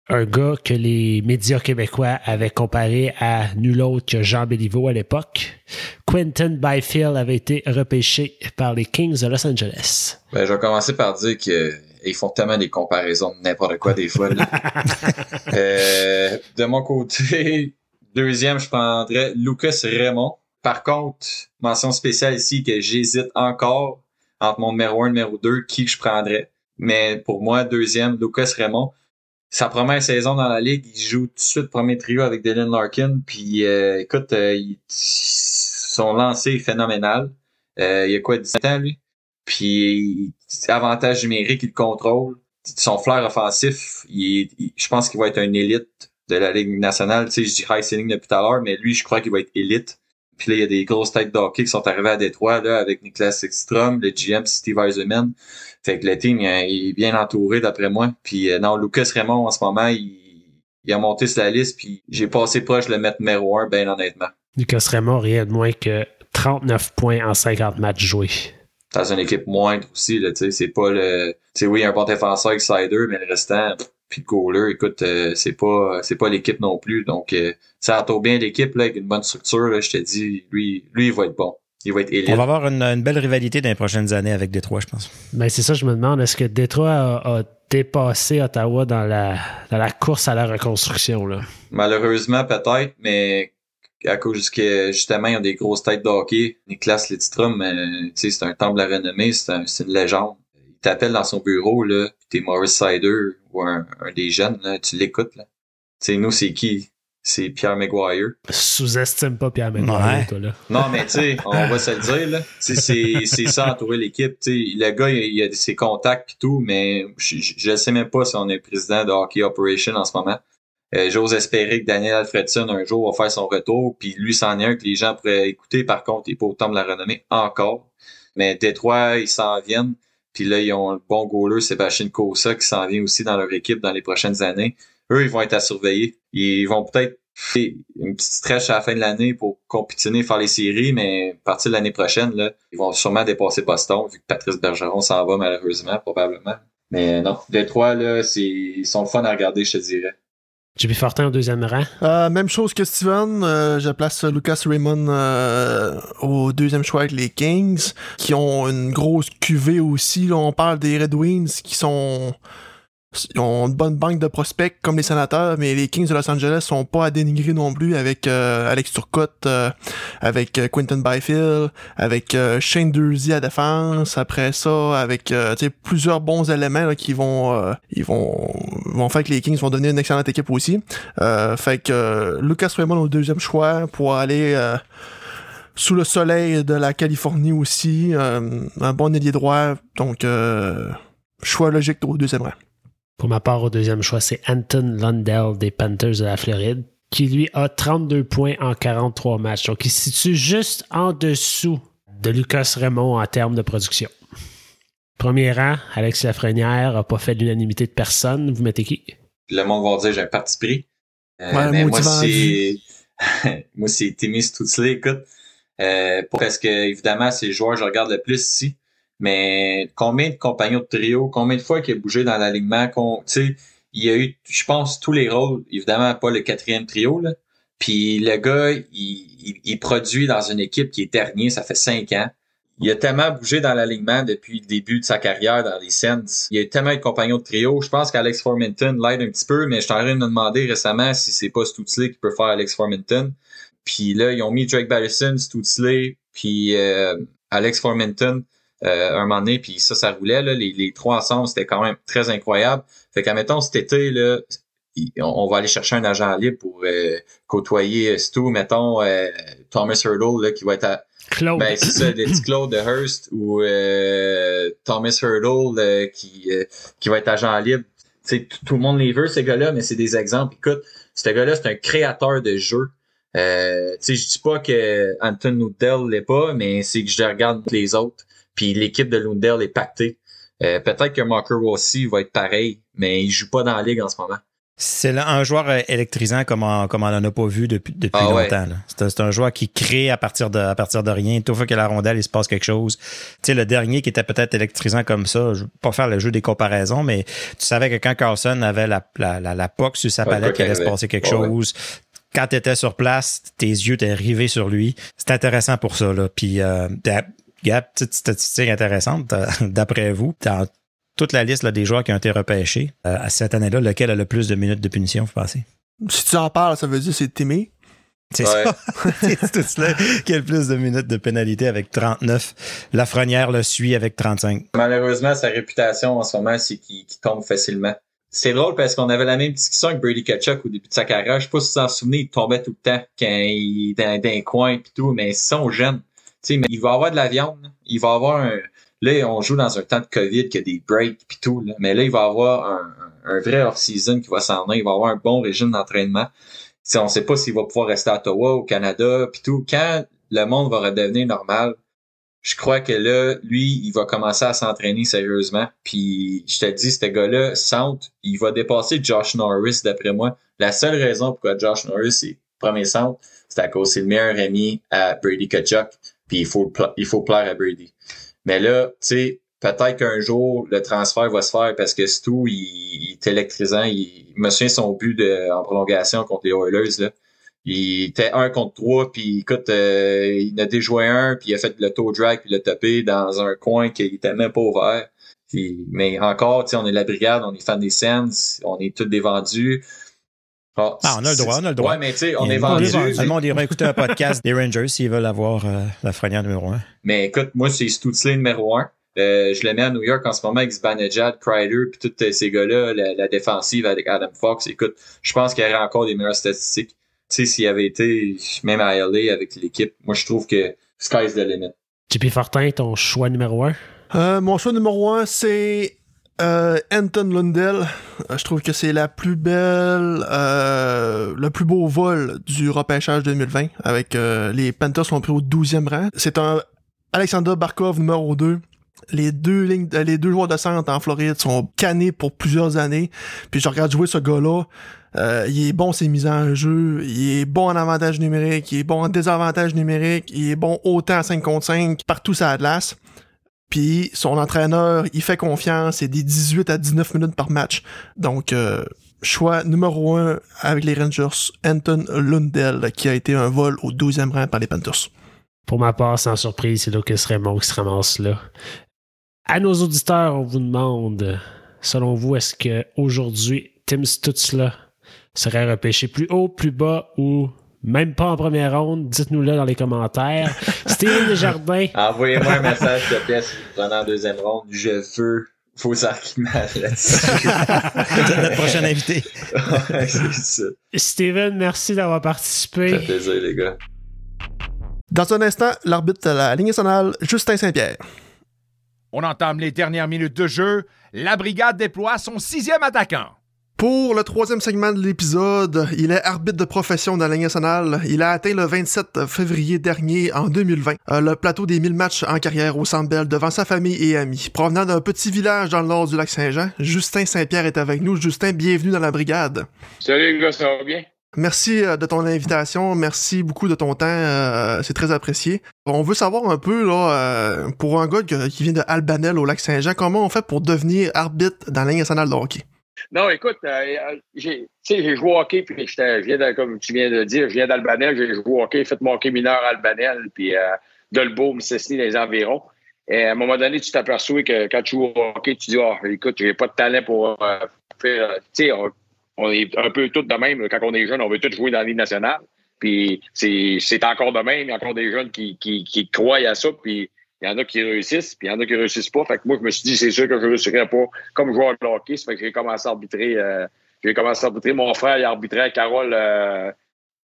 un gars que les médias québécois avaient comparé à nul autre que Jean Béliveau à l'époque. Quentin Byfield avait été repêché par les Kings de Los Angeles. ben, je vais commencer par dire que ils font tellement des comparaisons de n'importe quoi des fois. là. Euh, de mon côté, deuxième, je prendrais Lucas Raymond. Par contre, mention spéciale ici que j'hésite encore entre mon numéro 1 et numéro 2, qui je prendrais. Mais pour moi, deuxième, Lucas Raymond. Sa première saison dans la ligue, il joue tout de suite premier trio avec Dylan Larkin. Puis euh, écoute, euh, son lancer est phénoménal. Euh, il a quoi, 17 ans, lui? Puis avantage numérique, il le contrôle. Son flair offensif, il, il- je pense qu'il va être un élite de la Ligue nationale. Tu sais, je dis high ceiling depuis tout à l'heure, mais lui, je crois qu'il va être élite. Puis là, il y a des grosses têtes d'hockey qui sont arrivées à Détroit, là, avec Niklas Ekstrom, le GM Steve Eisenman. Fait que le team, il, est bien entouré, d'après moi. Puis euh, non, Lucas Raymond, en ce moment, il, il a monté sur la liste, puis j'ai passé proche de le mettre numéro un, bien honnêtement. Lucas Raymond, rien de moins que 39 points en 50 matchs joués. dans une équipe moindre aussi, là, tu sais, c'est pas le, tu sais, oui, un bon défenseur avec slider, mais le restant, puis le goaler, écoute, euh, c'est pas, c'est pas l'équipe non plus, donc, euh, ça entoure bien l'équipe, là, avec une bonne structure, là, je te dis, lui, lui, il va être bon. Il va être élite. On va avoir une, une belle rivalité dans les prochaines années avec Détroit, je pense. Ben, c'est ça, je me demande, est-ce que Détroit a, a dépassé Ottawa dans la, dans la course à la reconstruction? Là? Malheureusement, peut-être, mais à cause que justement, ils ont des grosses têtes de hockey. Niklas Lidstrom, euh, tu sais, c'est un temple à renommée, c'est un, c'est une légende. Il t'appelle dans son bureau, là, pis t'es Maurice Sider ou un, un des jeunes, là, tu l'écoutes, là. Tu sais, nous, c'est qui? C'est Pierre Maguire. Sous-estime pas Pierre Maguire, Ouais. toi, là. Non, mais tu sais, on va se le dire, là. C'est, c'est ça, entourer l'équipe. Tu sais, le gars, il, il a ses contacts pis tout, mais je, je sais même pas si on est président de Hockey Operation en ce moment. Euh, J'ose espérer que Daniel Alfredson, un jour, va faire son retour, puis lui, c'en est un que les gens pourraient écouter. Par contre, il est pas autant de la renommée encore. Mais Détroit, ils s'en viennent. Puis là, ils ont le bon goaler, Sébastien Kosa, qui s'en vient aussi dans leur équipe dans les prochaines années. Eux, ils vont être à surveiller. Ils vont peut-être faire une petite stretch à la fin de l'année pour compétitionner, faire les séries, mais à partir de l'année prochaine, là, ils vont sûrement dépasser Boston, vu que Patrice Bergeron s'en va malheureusement, probablement. Mais non, Détroit, là, ils sont fun à regarder, je te dirais. JP Fortin au deuxième rang. Euh, même chose que Steven, euh, je place Lucas Raymond euh, au deuxième choix avec les Kings, qui ont une grosse cuvée aussi. Là, on parle des Red Wings qui sont ils ont une bonne banque de prospects comme les sénateurs, mais les Kings de Los Angeles sont pas à dénigrer non plus avec euh, Alex Turcotte, euh, avec euh, Quentin Byfield, avec Shane Dursey à défense. Après ça, avec plusieurs bons éléments là, qui vont ils vont vont faire que les Kings vont donner une excellente équipe aussi. Fait que Lucas Raymond au deuxième choix pour aller sous le soleil de la Californie aussi. Un bon ailier droit, donc choix logique au deuxième rang. Pour ma part, au deuxième choix, c'est Anton Lundell des Panthers de la Floride, qui lui a 32 points en 43 matchs. Donc, il se situe juste en dessous de Lucas Raymond en termes de production. Premier rang, Alex Lafrenière n'a pas fait l'unanimité de personne. Vous mettez qui? Le monde va dire j'ai un parti pris. Euh, Ouais, mais moi, c'est. moi, c'est Timmy Stutzley, écoute. Euh, parce que, évidemment, c'est le joueur que je regarde le plus ici. Mais combien de compagnons de trio, combien de fois qu'il a bougé dans l'alignement, tu il y a eu, je pense, tous les rôles, évidemment, pas le quatrième trio, là. Puis le gars, il, il, il produit dans une équipe qui est dernier, ça fait cinq ans. Il a tellement bougé dans l'alignement depuis le début de sa carrière dans les Sens. Il a eu tellement de compagnons de trio. Je pense qu'Alex Formenton l'aide un petit peu, mais je suis en train de me demander récemment si c'est pas Stutzley qui peut faire Alex Formenton. Puis là, ils ont mis Drake Barrison, Stutzley, puis euh, Alex Formenton euh, un moment donné, puis ça, ça roulait. Là, les, les trois ensemble, c'était quand même très incroyable. Fait qu'admettons, cet été, là, on on va aller chercher un agent libre pour euh, côtoyer euh, Stu, mettons euh, Thomas Hurdle, là, qui va être à, Claude. ben, c'est ça, le petit Claude de Hearst ou euh, Thomas Hurdle euh, qui, euh, qui va être agent libre. Tu sais, tout le monde les veut, ces gars-là, mais c'est des exemples. Écoute, ce gars-là, c'est un créateur de jeu. Euh, tu sais, je dis pas que Anton Lundell l'est pas, mais c'est que je regarde les autres. Puis l'équipe de Lundell est pactée. Euh, Peut-être que Marker aussi va être pareil, mais il joue pas dans la ligue en ce moment. C'est un joueur euh, électrisant comme on, comme on en a pas vu depuis, depuis Ah ouais. longtemps. C'est un, joueur qui crée à partir de, à partir de rien. Tout fois que la rondelle, il se passe quelque chose. Tu sais, le dernier qui était peut-être électrisant comme ça, je veux pas faire le jeu des comparaisons, mais tu savais que quand Carlson avait la, la, la, la poque sur sa palette, qu'il allait se passer quelque ouais. chose. Quand tu étais sur place, tes yeux étaient rivés sur lui. C'est intéressant pour ça. Là. Puis, euh, Gab, petite statistique intéressante, euh, d'après vous, dans toute la liste là, des joueurs qui ont été repêchés, euh, à cette année-là, lequel a le plus de minutes de punition, vous pensez? Si tu en parles, ça veut dire que c'est Timmy. C'est Ouais. ça. C'est tout cela qui a le plus de minutes de pénalité avec 39. Lafrenière le suit avec 35. Malheureusement, sa réputation en ce moment, c'est qu'il tombe facilement. C'est drôle parce qu'on avait la même discussion avec Brady Kachuk au début de sa carrière. Je sais pas si vous vous en souvenez, il tombait tout le temps quand il était dans, dans un coin et tout, mais ils sont jeunes. Mais il va avoir de la viande. Il va avoir un. Là, on joue dans un temps de COVID, qu'il y a des breaks et tout. Là. Mais là, il va avoir un, un- vrai off-season qui va s'en aller. Il va avoir un bon régime d'entraînement. Sais, on sait pas s'il va pouvoir rester à Ottawa, au Canada, puis tout. Quand le monde va redevenir normal, je crois que là, lui, il va commencer à s'entraîner sérieusement. Puis je te dis, ce gars-là, centre, il va dépasser Josh Norris, d'après moi. La seule raison pourquoi Josh Norris est premier centre, c'est à cause c'est le meilleur ami à Brady Kachuk. Puis il faut, il faut plaire à Brady. Mais là, tu sais, peut-être qu'un jour, le transfert va se faire parce que Stu, il, il est électrisant. Il, me souviens son but de, en prolongation contre les Oilers, là. Il était un contre trois, puis écoute, euh, il a déjoué un, puis il a fait le toe drag, puis il l'a tapé dans un coin qui était même pas ouvert. Mais encore, on est la brigade, on est fan des Sens, on est tous des vendus. Ah, Ah, on a le droit, on a le droit. Ouais, mais tu sais, on est vendus. Le monde ira écouter un podcast des Rangers s'ils veulent avoir euh, Lafrenière numéro 1. Mais écoute, moi, c'est Stutzley numéro un. Euh, je le mets à New York en ce moment avec Zibanejad, Kreider, puis tous ces gars-là, la, la défensive avec Adam Fox. Écoute, je pense qu'il y aurait encore des meilleures statistiques. Tu sais, s'il avait été même à LA avec l'équipe, moi, je trouve que sky's the limit. JP Fortin, ton choix numéro un? Euh, mon choix numéro un, c'est euh, Anton Lundell. Euh, je trouve que c'est la plus belle, euh, le plus beau vol du repêchage 2020 avec euh, les Panthers sont pris au 12e rang. C'est un Alexander Barkov numéro 2. Les deux lignes, les deux joueurs de centre en Floride sont cannés pour plusieurs années. Puis je regarde jouer ce gars-là. Euh, il est bon ses mises en jeu, il est bon en avantage numérique, il est bon en désavantage numérique, il est bon autant à 5 contre 5 partout sur la glace. Puis son entraîneur, il fait confiance, c'est des 18 à 19 minutes par match. Donc, euh, choix numéro 1 avec les Rangers, Anton Lundell, qui a été un vol au 12e rang par les Panthers. Pour ma part, sans surprise, c'est Lucas Raymond qui se là. À nos auditeurs, on vous demande, selon vous, est-ce que aujourd'hui Tim Stutzla serait repêché plus haut, plus bas ou même pas en première ronde? Dites-nous là dans les commentaires. Steven Desjardins, Envoyez-moi un message, s'il te plaît, si vous prenez en deuxième ronde. Je veux vos arguments là-dessus. Notre prochain invité. Ouais, c'est ça. Steven, merci d'avoir Ça participé. fait plaisir, les gars. Dans un instant, l'arbitre de la Ligue nationale, Justin Saint-Pierre. On entame les dernières minutes de jeu. La brigade déploie son sixième attaquant. Pour le troisième segment de l'épisode, il est arbitre de profession dans la Ligue nationale. Il a atteint le 27 février dernier, en 2020, euh, le plateau des 1000 matchs en carrière au Centre Bell devant sa famille et amis. Provenant d'un petit village dans le nord du lac Saint-Jean, Justin Saint-Pierre est avec nous. Justin, bienvenue dans la brigade. Salut les gars, ça va bien? Merci euh, de ton invitation, merci beaucoup de ton temps, euh, c'est très apprécié. On veut savoir un peu, là, euh, pour un gars qui vient de Albanel au lac Saint-Jean, comment on fait pour devenir arbitre dans la Ligue nationale de hockey? Non, écoute, j'ai joué au hockey, puis je viens comme tu viens de dire, je viens d'Albanel, j'ai joué au hockey, fait mon hockey mineur à Albanel, puis euh, dans les environs. Et à un moment donné, tu t'aperçois que quand tu joues au hockey, tu dis, oh, écoute, j'ai pas de talent pour faire, tu sais, on est un peu tous de même. Quand on est jeune, on veut tous jouer dans la Ligue nationale. Puis c'est encore de même. Il y a encore des jeunes qui, qui, qui croient à ça. Puis il y en a qui réussissent, puis il y en a qui réussissent pas. Fait que moi, je me suis dit, c'est sûr que je ne réussirais pas comme joueur de hockey. Fait que j'ai commencé à arbitrer. Euh, j'ai commencé arbitrer. Mon frère, il arbitrait à Carole euh,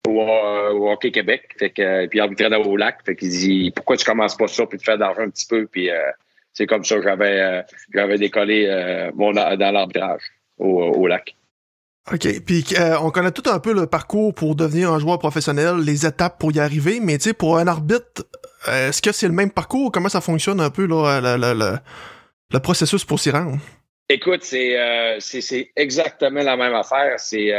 au, euh, au, Hockey Québec. Fait que, puis il arbitrait dans au lac. Fait qu'il dit, pourquoi tu commences pas ça, puis tu fais d'argent un petit peu. Puis c'est comme ça que j'avais j'avais décollé mon, dans l'arbitrage au, au lac. OK. Puis on connaît tout un peu le parcours pour devenir un joueur professionnel, les étapes pour y arriver, mais tu sais, pour un arbitre, est-ce que c'est le même parcours? Comment ça fonctionne un peu là, le, processus pour s'y rendre? Écoute, c'est euh, exactement la même affaire. C'est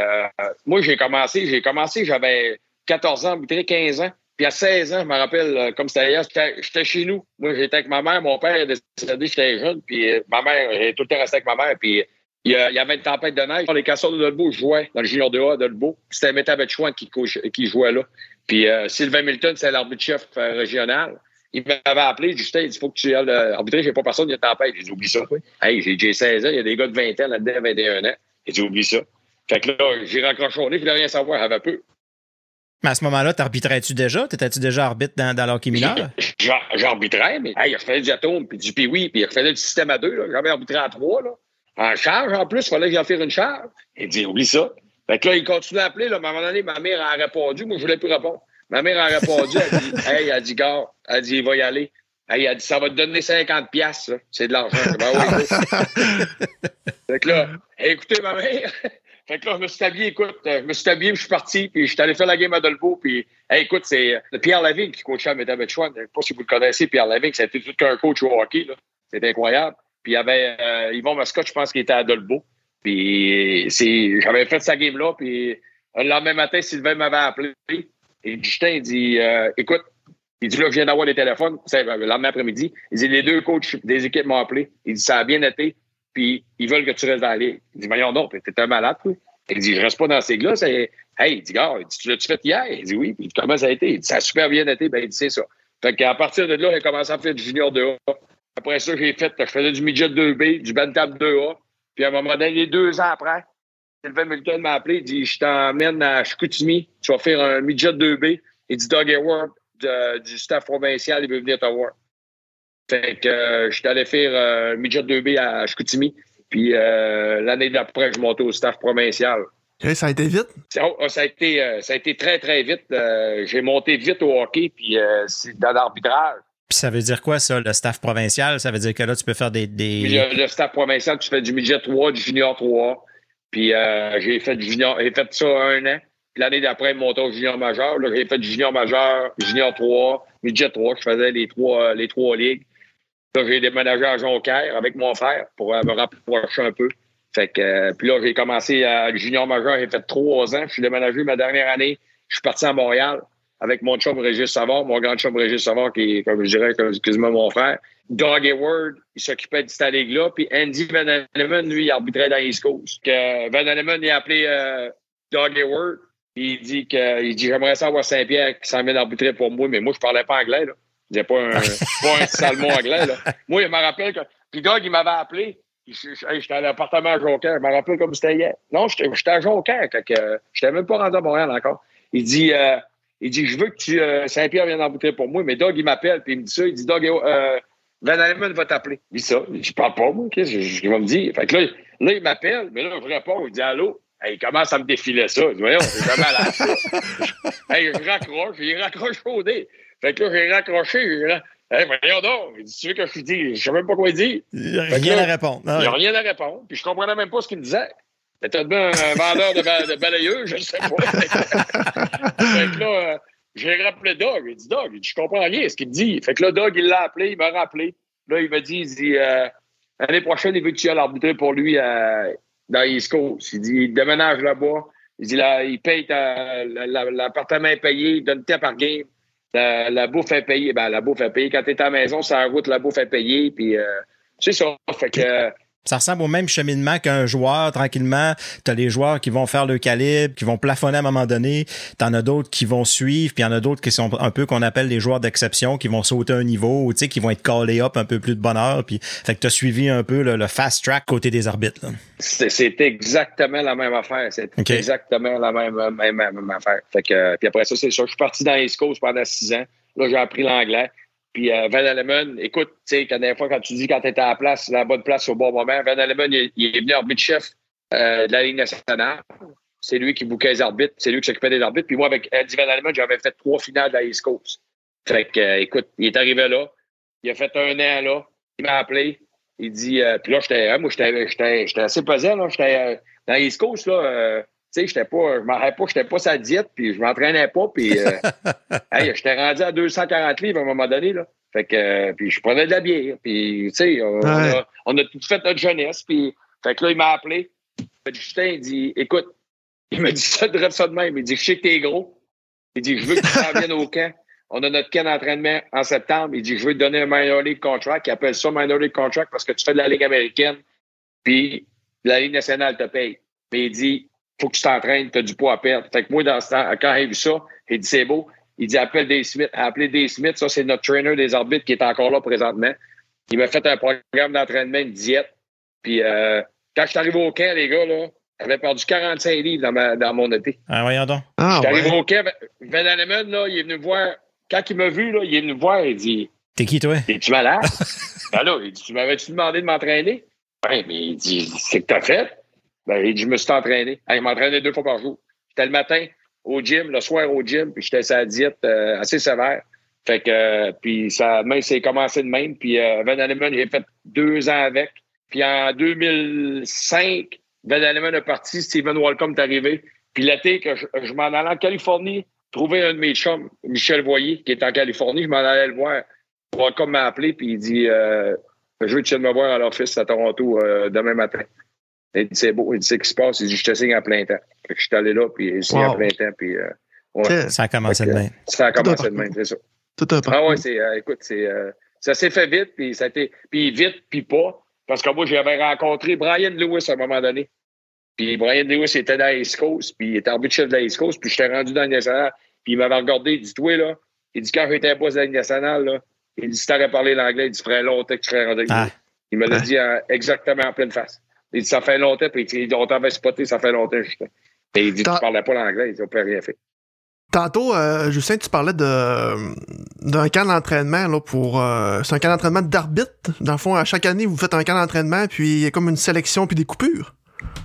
moi j'ai commencé, j'ai commencé, j'avais 14 ans, 15 ans. Puis à 16 ans, je me rappelle, comme c'était hier, j'étais chez nous. Moi, j'étais avec ma mère, mon père est décédé, j'étais jeune, puis ma mère, j'ai tout le temps resté avec ma mère, puis il y, avait une tempête de neige. Les casseurs de Dolbeau jouaient dans le junior 2A de Dolbeau. C'était Métabet Chouin qui, qui jouait là. Puis euh, Sylvain Milton, c'est l'arbitre-chef euh, régional. Il m'avait appelé, Justin, il dit faut que tu ailles arbitrer, j'ai pas personne, il y a tempête. J'ai dit oublie ça. Hey, j'ai 16 ans, il y a des gars de 20 ans là-dedans, 21 ans. J'ai dit oublie ça. Fait que là, j'ai raccroché au nez, je voulais rien savoir, avait peu. Mais à ce moment-là, t'arbitrais-tu déjà? T'étais-tu déjà arbitre dans, dans l'hockey mineur? J'arbitrais, mais hey, je faisais du atome, puis du puis puis je faisais du système à deux. J'avais arbitré à trois. Là en charge en plus. Il fallait que j'en fasse une charge. Il dit, oublie ça. Fait que là, il continue à appeler. Là, à un moment donné, ma mère a répondu. Moi, je voulais plus répondre. Ma mère a répondu. Elle dit, hey, elle dit, gars, elle dit, il va y aller. Hey, elle dit, ça va te donner 50 piastres. C'est de l'argent. Ben oui. fait que là, écoutez, ma mère. Fait que là, je me suis habillé, écoute, je me suis habillé, je suis parti, puis je suis allé faire la game à Dolbeau, puis, écoute, c'est Pierre Lavigne qui coachait à Chouane. Je ne sais pas si vous le connaissez, Pierre Lavigne, c'était tout qu'un coach au hockey, là. C'est incroyable. Puis il y avait euh, Yvon Mascotte, je pense, qui était à Dolbeau. Puis j'avais fait sa game-là. Puis le lendemain matin, Sylvain m'avait appelé. Et Justin, il dit euh, Écoute, il dit là, je viens d'avoir les téléphones. C'est le lendemain après-midi. Il dit Les deux coachs des équipes m'ont appelé. Il dit Ça a bien été. Puis ils veulent que tu restes dans la ligue. Il dit Voyons donc, t'es un malade, toi. Il dit Je reste pas dans ces gars. C'est Hey, il dit Gars, tu l'as-tu fait hier? Il dit Oui. Puis comment ça a été? Il dit Ça a super bien été. Ben, il dit C'est ça. Fait qu'à partir de là, il a commencé à faire du junior 2A. Après ça, j'ai fait, je faisais du midget 2B, du bantam 2A. Puis à un moment donné, deux ans après, Sylvain Milton m'a appelé, il dit Je t'emmène à Chicoutimi, tu vas faire un midget 2B. Il dit Doug Hayward du staff provincial, il veut venir te voir. Fait que euh, je suis allé faire un midget 2B à Chicoutimi. Puis euh, l'année d'après, je montais au staff provincial. ça a été vite? Oh, ça, a été, euh, ça a été très, très vite. j'ai monté vite au hockey, puis c'est dans l'arbitrage. Ça veut dire quoi, ça, le staff provincial? Ça veut dire que là, tu peux faire des. Le, staff provincial, tu fais du midget 3, du junior 3. Puis euh, j'ai fait du junior, j'ai fait ça un an. L'année d'après, monté au junior majeur. Là, j'ai fait du junior majeur, junior 3, midget 3. Je faisais les trois, les trois ligues. Là, j'ai déménagé à Jonquière avec mon frère pour me rapprocher un peu. Fait que, euh, puis là, j'ai commencé à junior majeur, j'ai fait trois ans. Je suis déménagé ma dernière année. Je suis parti à Montréal avec mon chum Régis Savard, mon grand chum Régis Savard, qui est, comme je dirais, quasiment mon frère. Doug Hayward, il s'occupait de cette ligue-là. Puis Andy Van Alleman, lui, il arbitrait dans East Coast. Que Van Alleman, il a appelé euh, Doug Hayward. il dit que il dit j'aimerais savoir Saint-Pierre qui s'en vient d'arbitrer pour moi, mais moi, je parlais pas anglais. Là. Je disais pas un, pas un salmon anglais. Là. Moi, il me rappelle que. Puis Doug, il m'avait appelé. J'étais à l'appartement à Jonquière. Je me rappelle comme c'était hier. Non, j'étais à Jonquière. Je n'étais même pas rendu à Montréal encore. Il dit euh, il dit, je veux que tu, euh, Saint-Pierre vienne emboutir pour moi. Mais Doug, il m'appelle, puis il me dit ça. Il dit, Doug, euh, Van Alleman va t'appeler. Il dit ça. Je parle pas, moi. Qu'est-ce qu'il va me dire? Fait que là, là il m'appelle, mais là, je réponds. Il dit, allô? Hey, il commence à me défiler ça. Je dis, voyons, c'est jamais à hey, je raccroche, il raccroche au nez. Fait que là, j'ai raccroché. Dit, hey, voyons donc. Il dit, tu veux que je lui dise? Je sais même pas quoi il dit. Il n'y a Fait que rien là, à répondre. Ah Il n'y a rien à répondre. Puis je comprenais même pas ce qu'il me disait. C'était un vendeur de, ba- de balayeux, je sais pas. fait que là, euh, j'ai rappelé Doug. Il dit, Doug, je comprends rien ce qu'il me dit. Fait que là, Doug, il l'a appelé, il m'a rappelé. Là, il m'a dit, il dit, euh, l'année prochaine, il veut que tu ailles arbitrer pour lui euh, dans East Coast. Il dit, il déménage là-bas. Il dit, là, il paye l'appartement est payé, il donne tes par game. La, la bouffe est payée. Ben, la bouffe est payée. Quand t'es à la maison, c'est en route, la bouffe est payée. Puis, euh, c'est ça. Fait que, Ça ressemble au même cheminement qu'un joueur, tranquillement. Tu as les joueurs qui vont faire le calibre, qui vont plafonner à un moment donné. Tu en as d'autres qui vont suivre, puis il y en a d'autres qui sont un peu qu'on appelle les joueurs d'exception, qui vont sauter un niveau, ou tu sais, qui vont être callés up un peu plus de bonheur. Puis, fait que tu as suivi un peu le, le fast track côté des arbitres. là. C'est exactement la même affaire. C'est exactement la même, même, même, même affaire. Fait que, euh, puis après ça, c'est ça. Je suis parti dans East Coast pendant six ans. Là, j'ai appris l'anglais. Puis euh, Van Alleman, écoute, tu sais, la dernière fois, quand tu dis quand tu étais à la place, la bonne place au bon moment, Van Alleman, il, est venu arbitre chef euh, de la Ligue nationale. C'est lui qui bouquait les arbitres, c'est lui qui s'occupait des arbitres. Puis moi, avec Eddie Van Alleman, j'avais fait trois finales de la Coast. Fait que, euh, écoute, il est arrivé là. Il a fait un an là. Il m'a appelé. Il dit, puis là, j'étais, hein, moi, j'étais, assez pesant, là. J'étais, dans l'East Coast, là, sais, j'étais pas, je rappelais pas, j'étais pas sa diète, puis je m'entraînais pas, puis, euh, hey, j'étais rendu à 240 livres à un moment donné, là. Fait que, euh, puis je prenais de la bière, puis, tu sais, on, on a, on a tout fait notre jeunesse, puis, fait que là, il m'a appelé. Fait Justin, il dit, écoute, il m'a dit ça de ça de même. Il dit, je sais que t'es gros. Il dit, je veux que tu t'en viennes au camp. On a notre camp d'entraînement en septembre. Il dit, je veux te donner un minor league contract. Il appelle ça minor league contract parce que tu fais de la Ligue américaine, puis la Ligue nationale te paye. Mais il dit, faut que tu t'entraînes, tu as du poids à perdre. Fait que moi, dans ce temps, quand il a vu ça, il dit, c'est beau. Il dit, appelle Dave Smith. Appelez Dave Smith, ça, c'est notre trainer des arbitres qui est encore là présentement. Il m'a fait un programme d'entraînement, une diète. Puis euh, quand je suis arrivé au camp, les gars, là, j'avais perdu 45 livres dans, ma, dans mon été. Ah, voyons donc. Ah, J'étais arrivé ouais. au camp, Van Alleman, là, il est venu me voir. Quand il m'a vu, là, il est venu me voir, il dit T'es qui, toi? Es-tu malade? ben là, il dit Tu m'avais-tu demandé de m'entraîner? Ben, mais il dit C'est que t'as fait? Ben, Je me suis entraîné. Ah, il m'entraînait deux fois par jour. J'étais le matin au gym, le soir au gym, puis j'étais la diète euh, assez sévère. Fait que, euh, puis ça, même, c'est commencé de même. Puis euh, Van Alleman, j'ai fait deux ans avec. Puis en 2005, Van Alleman est parti, Steven Walcom est arrivé. Puis l'été, que je, je m'en allais en Californie, trouver un de mes chums, Michel Voyer, qui est en Californie, je m'en allais le voir. Walcom m'a appelé, puis il dit euh, Je veux que tu viennes me voir à l'office à Toronto euh, demain matin. Il dit C'est beau, il dit C'est ce qui se passe. Il dit Je te signe à plein temps. Fait que je suis allé là, puis il signe à Wow. plein temps, puis euh, ouais, Ça a commencé de même. ça a commencé de même, c'est ça. Tout un Ah parcours. ouais, c'est, euh, écoute, c'est, euh, ça s'est fait vite, puis ça a été, puis vite, puis pas. Parce que moi, j'avais rencontré Brian Lewis à un moment donné. Puis Brian Lewis était dans East Coast, puis il était arbitre chef de la East Coast, puis j'étais rendu dans le national, puis il m'avait regardé, il dit, toi, là, il dit, quand j'étais boss de la nationale, là, il dit, si t'aurais parlé l'anglais, il dit, ferait longtemps que tu serais rendu. Ah. Il me l'a dit euh, exactement en pleine face. Il dit, ça fait longtemps, puis il dit, on t'avait spoté, ça fait longtemps, Justin. Et il dit, tu parlais pas l'anglais, il dit, on peut rien faire. Tantôt, euh, Justin, tu parlais de d'un camp d'entraînement là pour euh, c'est un camp d'entraînement d'arbitre. Dans le fond, à chaque année, vous faites un camp d'entraînement, puis il y a comme une sélection puis des coupures.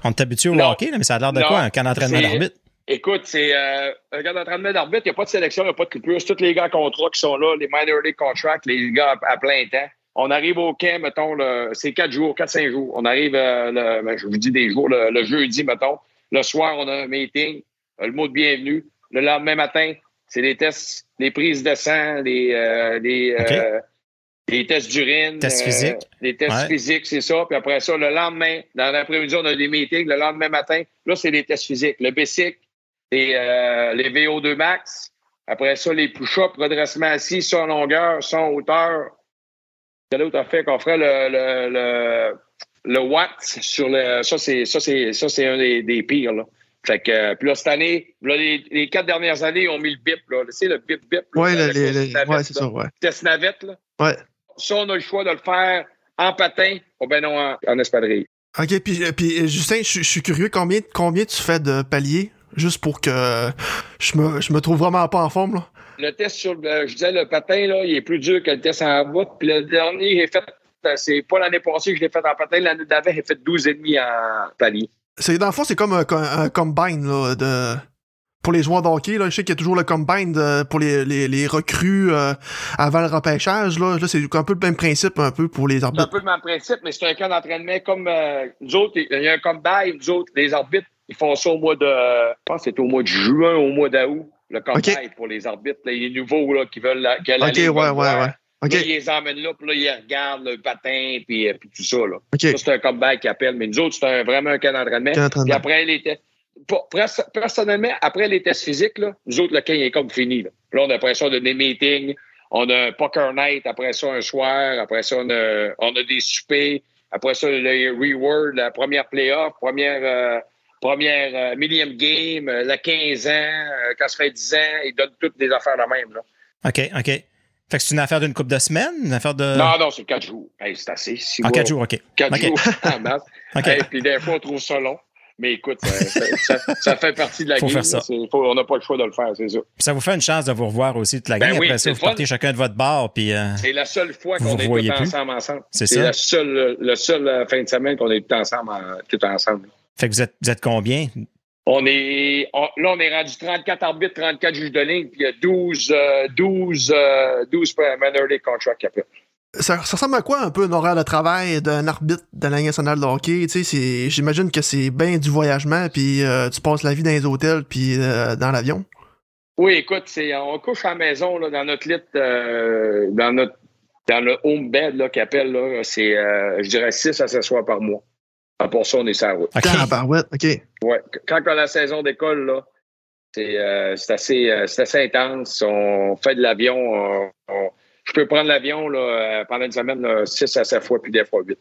On t'habitue au Non. hockey, là, mais ça a l'air de Non. quoi, un camp d'entraînement d'arbitre? Écoute, c'est euh, un gars d'entraînement d'arbitre, il n'y a pas de sélection, il n'y a pas de coupure. C'est tous les gars à contrat qui sont là, les minor league contracts, les gars à, à plein temps. On arrive au camp, mettons, c'est quatre jours, quatre, cinq jours. On arrive, euh, le, ben, je vous dis des jours, le, le jeudi, mettons. Le soir, on a un meeting, euh, le mot de bienvenue. Le lendemain matin, c'est les tests, les prises de sang, les, euh, les, euh, les tests d'urine. Tests physiques. les tests Ouais. physiques, c'est ça. Puis après ça, le lendemain, dans l'après-midi, on a des meetings. Le lendemain matin, là, c'est les tests physiques. Le BASIC, les, euh, les VO2 max. Après ça, les push-ups, redressement assis, son longueur, son hauteur. Quelle autre fait qu'on ferait le, le, le, le watt sur le. Ça, c'est ça, c'est ça, c'est un des, des pires. Là. Fait que euh, puis là, cette année, là, les, les quatre dernières années, ils ont mis le bip, là. Tu sais, le bip bip. Ouais, ouais, c'est ça, ouais. Test navette, là. Ouais. Ça, on a le choix de le faire en patin ou ben non en, en espadrille. OK, puis, euh, puis euh, Justin, je suis curieux, combien, combien tu fais de paliers? Juste pour que je me, je me trouve vraiment pas en forme, là? Le test sur le, je disais, le patin, là, il est plus dur que le test en route. Puis le dernier, j'ai fait, euh, c'est pas l'année passée que je l'ai fait en patin, l'année d'avant, j'ai fait 12,5 en palier. C'est, dans le fond, c'est comme un, un combine, là, de, pour les joueurs de hockey, là, je sais qu'il y a toujours le combine de- pour les, les, les recrues euh, avant le repêchage. Là, là c'est un peu le même principe un peu pour les C'est un arbitres. peu le même principe, mais c'est un camp d'entraînement comme euh, nous autres. Il y a un combine, nous autres, les arbitres, ils font ça au mois de. Je pense que c'est au mois de juin, au mois d'août, le combine pour les arbitres. là, les nouveaux là, qui veulent la, que la Ok, Ligue ouais, ouais, ouais. OK, Là, ils les emmènent là, puis là, ils regardent le patin, puis, euh, puis tout ça. Là. Ça, c'est un comeback qu'ils appellent. Mais nous autres, c'est un- vraiment un camp d'entraînement. Puis après les tests. Personnellement, après les tests physiques, là, nous autres, le camp est comme fini. Là, Là, on a après ça, on a des meetings, on a un poker night, après ça, un soir, après ça, on a, on a des soupers, après ça, le reward, la première playoff, première, euh, première euh, millième game, euh, le 15 ans, euh, quand ça fait 10 ans, ils donnent toutes des affaires la même. Là. OK, OK. Fait que c'est une affaire d'une couple de semaines, une affaire de. Non, non, c'est 4 jours. Hey, c'est assez. Six En mois. quatre jours, OK. Quatre jours en masse. Hey, puis des fois, on trouve ça long. Mais écoute, ça, ça- fait partie de la Faut game. faire ça. faut- on n'a pas le choix de le faire, c'est ça. Puis ça vous fait une chance de vous revoir aussi toute la Ben oui, Après ça, vous fun. partez chacun de votre bar, puis euh, C'est la seule fois qu'on est tous ensemble ensemble. C'est C'est ça. la seule, le seul euh, fin de semaine qu'on est tous ensemble, en- tous ensemble. Fait que vous êtes, vous êtes combien? On est, on- là, on est rendu 34 arbitres, 34 juges de ligne, puis il y a 12, euh, 12, euh, 12 minor league contracts qu'il y a. Ça, ça ressemble à quoi un peu un horaire de travail d'un arbitre de la nationale de hockey? Tu sais, c'est- j'imagine que c'est bien du voyagement, puis euh, tu passes la vie dans les hôtels, puis euh, dans l'avion. Oui, écoute, c'est, on couche à la maison, là, dans notre lit, euh, dans notre, dans le home bed, là, là, c'est, euh, je dirais 6 à 7 soirs par mois. À part ça, on est sur la route. OK. Tabarouette, OK. Ouais. Quand on a la saison d'école, là, c'est, euh, c'est assez, euh, c'est assez intense. On fait de l'avion. on- on- je peux prendre l'avion, là, euh, pendant une semaine, là, 6 à 7 fois, puis des fois 8.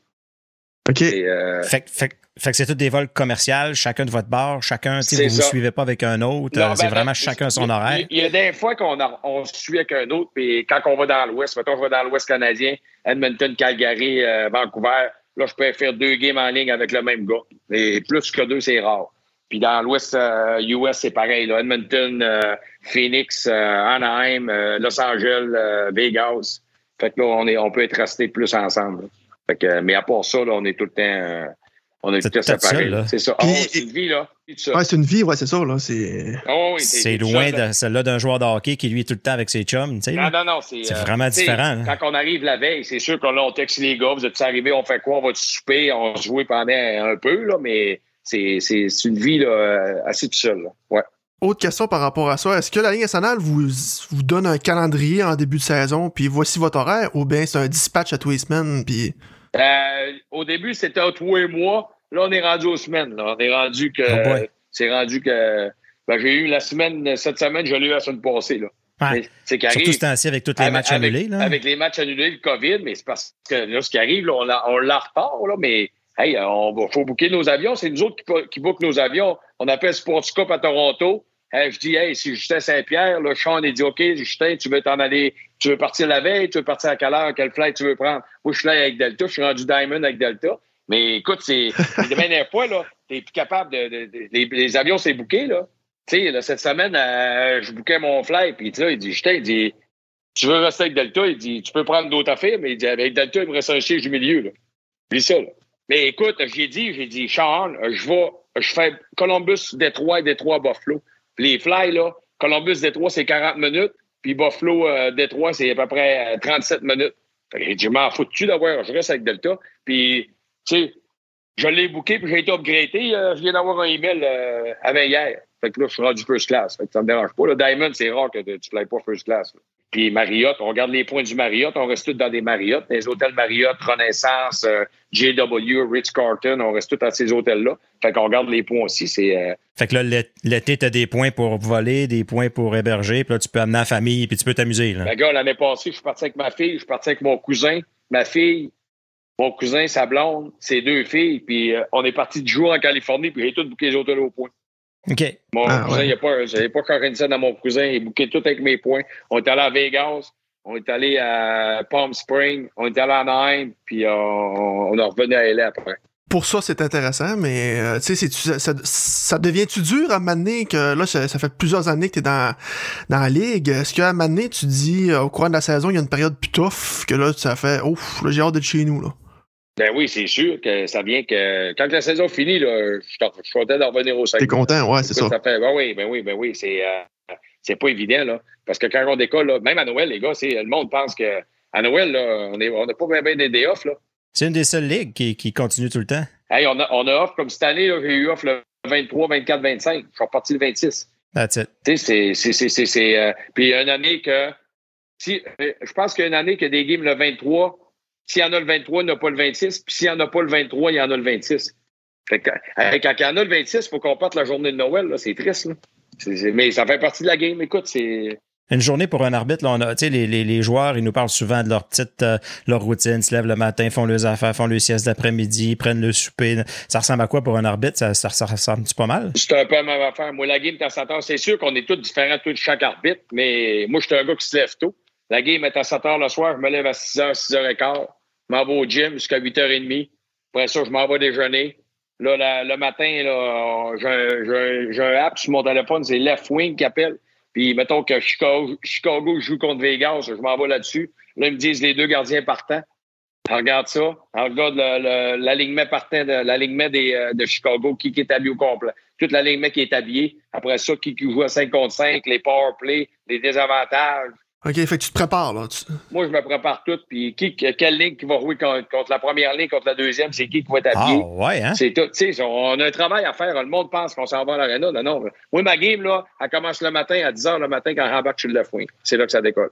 OK. Et, euh, Fait, que- fait, que- fait que c'est tous des vols commerciaux, chacun de votre bar, chacun, C'est vous ne vous suivez pas avec un autre, Non, c'est vraiment chacun son horaire. Il, y a des fois qu'on a- on se suit avec un autre, puis quand on va dans l'Ouest, mettons, je vais dans l'Ouest canadien, Edmonton, Calgary, euh, Vancouver, là, je peux faire deux games en ligne avec le même gars. Et plus que deux, c'est rare. Puis dans l'Ouest euh, US, c'est pareil. Là, Edmonton, euh, Phoenix, euh, Anaheim, euh, Los Angeles, euh, Vegas. Fait que là, on, est, on peut être restés plus ensemble. Fait que, mais à part ça, là, on est tout le temps, euh, on tout seul, séparés. là. C'est ça. Ah, c'est une vie, là. Ouais, c'est une vie, ouais, c'est ça, là. C'est. Oh, oui, C'est t'es tout loin de celle-là d'un joueur de hockey qui, lui, est tout le temps avec ses chums, tu sais. Non, là. non, non. C'est C'est euh, vraiment différent, hein. Quand on arrive la veille, c'est sûr qu'on là, on texte les gars, vous êtes arrivés, on fait quoi, on va souper, on se joue pendant un peu, là, mais c'est c'est- c'est une vie là, euh, assez tout seul. là. Ouais. Autre question par rapport à ça. Est-ce que la Ligue nationale vous, vous donne un calendrier en début de saison, puis voici votre horaire, ou bien c'est un dispatch à tous les semaines, puis. Euh, au début, c'était à trois mois. Là, on est rendu aux semaines. Là. On est rendu que. Oh c'est rendu que. ben, j'ai eu la semaine, cette semaine, je l'ai eu la semaine passée. Là. Ouais. C'est Surtout ce temps-ci avec tous les avec- matchs avec- annulés. Là. Avec les matchs annulés, le COVID, mais c'est parce que là, ce qui arrive, là, on l'a on l'a en retard, là, mais hey, on faut booker nos avions. C'est nous autres qui, qui bookent nos avions. On appelle Sports Cup à Toronto. Hey, je dis, hey, c'est Justin Saint-Pierre. Là, Sean, il dit, OK, Justin, tu veux t'en aller, tu veux partir la veille, tu veux partir à quelle heure, quel flight tu veux prendre? Moi, je suis là avec Delta, je suis rendu Diamond avec Delta. Mais écoute, c'est la dernière fois, là, t'es plus capable de. les, avions, c'est booké, là. Tu sais, cette semaine, euh, je bookais mon flight, puis là, il dit, Justin, il dit, tu veux rester avec Delta? Il dit, tu peux prendre d'autres affaires, mais il dit, avec Delta, il me reste un siège du milieu, là. Puis ça, là. Mais écoute, j'ai dit, j'ai dit, Sean, je vais, je fais Columbus, Détroit, Détroit, Buffalo. Les fly, là, Columbus, Détroit, c'est 40 minutes, puis Buffalo, euh, Détroit, c'est à peu près euh, 37 minutes. Fait que J'ai dit, je m'en fous-tu d'avoir, je reste avec Delta? Puis, sais, je l'ai booké, puis j'ai été upgradé. euh, je viens d'avoir un email euh, avant hier. Fait que là, je suis rendu first class. Fait que ça me dérange pas. Le Diamond, c'est rare que tu ne pas first class. là. Puis Marriott, on regarde les points du Marriott, on reste tous dans des Marriott, des hôtels Marriott, Renaissance, euh, JW, Ritz-Carlton, on reste tous dans ces hôtels-là. Fait qu'on regarde les points aussi. C'est euh, Fait que là, l'é- l'été, t'as des points pour voler, des points pour héberger, puis là, tu peux amener la famille, puis tu peux t'amuser. Là. Ben, gars, l'année passée, je suis parti avec ma fille, je suis parti avec mon cousin, ma fille, mon cousin, sa blonde, ses deux filles, puis euh, on est parti du jour en Californie, puis j'ai tout booké les hôtels aux points. OK. Mon Ah, cousin, ouais. il n'y a pas, j'avais pas Corinne dans mon cousin, il bouquait tout avec mes points. On est allé à Vegas, on est allé à Palm Springs, on est allé à Anaheim, puis euh, on, on est revenu à LA après. Pour ça, c'est intéressant, mais euh, tu sais, ça, ça, ça devient-tu dur à m'amener que là, ça, ça fait plusieurs années que t'es dans, dans la ligue? Est-ce qu'à m'amener, tu dis euh, au courant de la saison, il y a une période plus tough, que là, ça fait ouf, là, j'ai hâte d'être chez nous, là? Ben oui, c'est sûr que ça vient que. Quand la saison finit, là, je suis je suis content d'en revenir au 5. T'es content, ouais, c'est ça. Écoute, fait, ben oui, ben oui, ben oui. C'est euh, c'est pas évident, là. Parce que quand on décolle, là, même à Noël, les gars, c'est, le monde pense que à Noël, là, on n'a on pas bien, bien des day off, là. C'est une des seules ligues qui, qui continue tout le temps. Hey, on a, on a off, comme cette année, là, j'ai eu off le 23, 24, 25. Je suis reparti le 26. That's it. Tu sais, c'est- c'est. c'est- c'est- c'est, euh, Puis une année que. Si, euh, je pense qu'il y a une année a des games le 23. S'il y en a le 23, il n'y en a pas le 26. Puis s'il n'y en a pas le 23, il y en a le 26. Fait que, quand il y en a le 26, il faut qu'on parte la journée de Noël. là. C'est triste. Là. Mais ça fait partie de la game. Écoute, c'est. Une journée pour un arbitre, là, on a, tu sais, les, les, les joueurs, ils nous parlent souvent de leur petite, euh, leur routine, se lèvent le matin, font leurs affaires, font le sieste d'après-midi, prennent le souper. Ça ressemble à quoi pour un arbitre? Ça, ça, ça ressemble-tu pas mal? C'est un peu la même affaire. Moi, la game est à 7 heures. C'est sûr qu'on est tous différents, tous chaque arbitre, mais moi, je suis un gars qui se lève tôt. La game est à 7 heures le soir. Je me lève à 6 h, 6 h 15. Je m'en vais au gym jusqu'à 8 h 30. Après ça, je m'en vais déjeuner. Là, le matin, j'ai un- app sur mon téléphone, c'est Left Wing qui appelle. Puis, mettons que Chicago, Chicago joue contre Vegas, je m'en vais là-dessus. Là, ils me disent les deux gardiens partants. On regarde ça. On regarde l'alignement partant, de, l'alignement des, euh, de Chicago, qui, qui est habillé au complet. Tout l'alignement qui est habillé. Après ça, qui, qui joue à 5 contre 5, les power play, les désavantages. OK, fait que tu te prépares, là. Tu- Moi, je me prépare tout. Puis, qui, quelle ligne qui va jouer contre, contre la première ligne, contre la deuxième, c'est qui qui va être Ah, habillé. ouais, hein? C'est tout. Tu sais, on a un travail à faire. Le monde pense qu'on s'en va à l'aréna. Non, non. Moi, ma game, là, elle commence le matin à 10 h le matin quand on rembarque sur le wing. C'est là que ça décolle.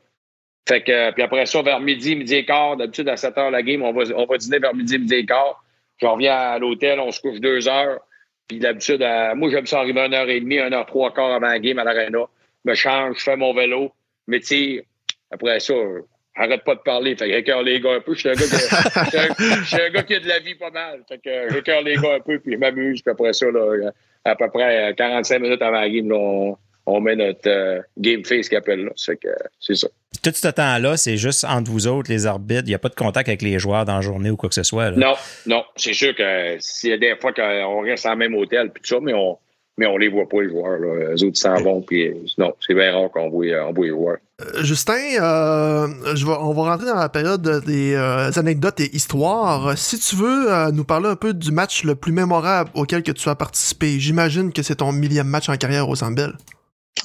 Fait que, euh, puis après ça, vers midi, midi et quart, d'habitude, à 7 h la game, on va, on va dîner vers midi, midi et quart. Je reviens à l'hôtel, on se couche deux heures. Puis d'habitude, à- moi, j'aime ça arriver à 1h30, 1h trois quarts avant la game à l'aréna. Je me change, je fais mon vélo, me tire. Après ça, euh, arrête pas de parler. Fait que les gars un peu. Je suis un qui- un- un gars qui a de la vie pas mal. Fait que euh, j'écœure les gars un peu, puis je m'amuse. Puis après ça, là, à peu près euh, 45 minutes avant la game, là, on, on met notre euh, game face qu'il appelle. Là. Fait que euh, c'est ça. Tout ce temps-là, c'est juste entre vous autres, les arbitres. Il n'y a pas de contact avec les joueurs dans la journée ou quoi que ce soit. là. Non, non. C'est sûr que s'il y a des fois qu'on reste en même hôtel, puis tout ça, mais on mais on les voit pas, les joueurs. Là. Les autres s'en vont, puis euh, non, c'est bien rare qu'on voit, on voit les joueurs. Euh, Justin, euh, je on va rentrer dans la période des euh, anecdotes et histoires. Si tu veux euh, nous parler un peu du match le plus mémorable auquel que tu as participé, j'imagine que c'est ton millième match en carrière au Zambel.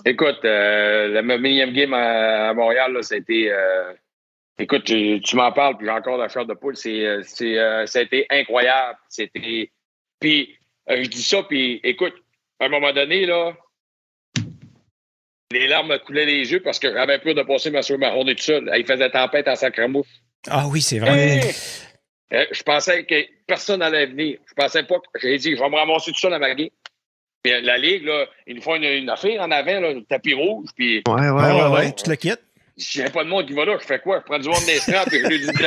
Écoute, euh, le millième game à, à Montréal, là, c'était. euh, écoute, tu, tu m'en parles, puis j'ai encore la chair de poule. C'est, euh, c'est, euh, ça a été incroyable. C'était. Puis, euh, je dis ça, puis écoute, à un moment donné, là, les larmes me coulaient les yeux parce que j'avais peur de passer ma, ma journée tout seul. Il faisait tempête à Sacramouche. Ah oui, c'est vrai. Hey! Euh, je pensais que personne n'allait venir. Je pensais pas que. J'ai dit, je vais me ramasser tout seul à ma. Puis la Ligue, là, ils nous font une, une affaire en avant, là, un tapis rouge, puis Ouais, ouais, Ouais, ouais, tu te le quittes? s'il n'y a pas de monde qui va là, je fais quoi? Je prends du monde des straps et je lui dis de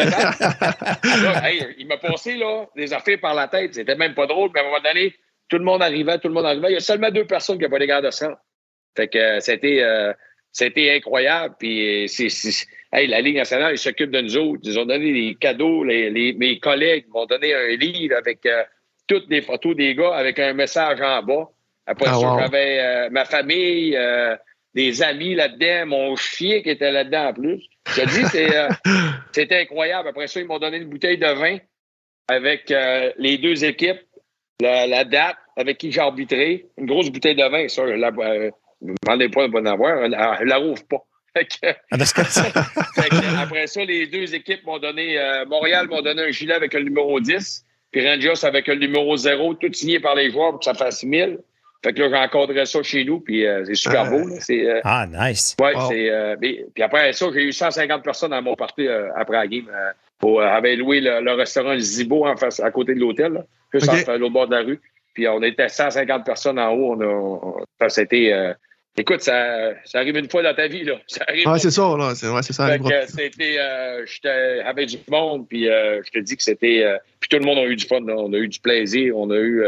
là, hey, Il m'a passé là, des affaires par la tête. C'était même pas drôle, mais à un moment donné, tout le monde arrivait, tout le monde arrivait. Il y a seulement deux personnes qui n'ont pas des gardes de sang. Fait que euh, c'était euh, c'était incroyable. Puis euh, c'est, c'est- hey, la Ligue nationale, ils s'occupent de nous autres. Ils ont donné des cadeaux. Les, les- mes collègues m'ont donné un livre avec euh, toutes les photos des gars avec un message en bas. Après Ah, ça, wow. j'avais euh, ma famille, euh, des amis là-dedans, mon chien qui était là-dedans en plus. Je te dis, c'est, euh, c'était incroyable. Après ça, ils m'ont donné une bouteille de vin avec euh, les deux équipes, la, la date avec qui j'ai arbitré, une grosse bouteille de vin. Ça, la, euh, ne me demandez pas de en avoir, je la rouvre pas. Fait que, Ah, fait que après ça, les deux équipes m'ont donné, euh, Montréal m'ont donné un gilet avec le numéro 10, puis Rangers avec le numéro 0, tout signé par les joueurs pour que ça fasse 1000. Fait que là, j'ai encadré ça chez nous, puis euh, c'est super beau. là. C'est, euh, ah, nice. Ouais, Wow. c'est. euh, mais- puis après ça, j'ai eu 150 personnes dans mon party euh, après la game. Au, euh, avait loué le, le restaurant Zibo en face, à côté de l'hôtel, juste Ok. en- à l'autre bord de la rue. Puis on était 150 personnes en haut. On a, c'était. euh, écoute, ça, ça arrive une fois dans ta vie, là. Ça arrive. Ouais, c'est ça, là. C'est, ouais, c'est ça. Fait arrivera. que c'était, euh, j'étais avec du monde, puis euh, je te dis que c'était, puis tout le monde a eu du fun, là. on a eu du plaisir, on a eu,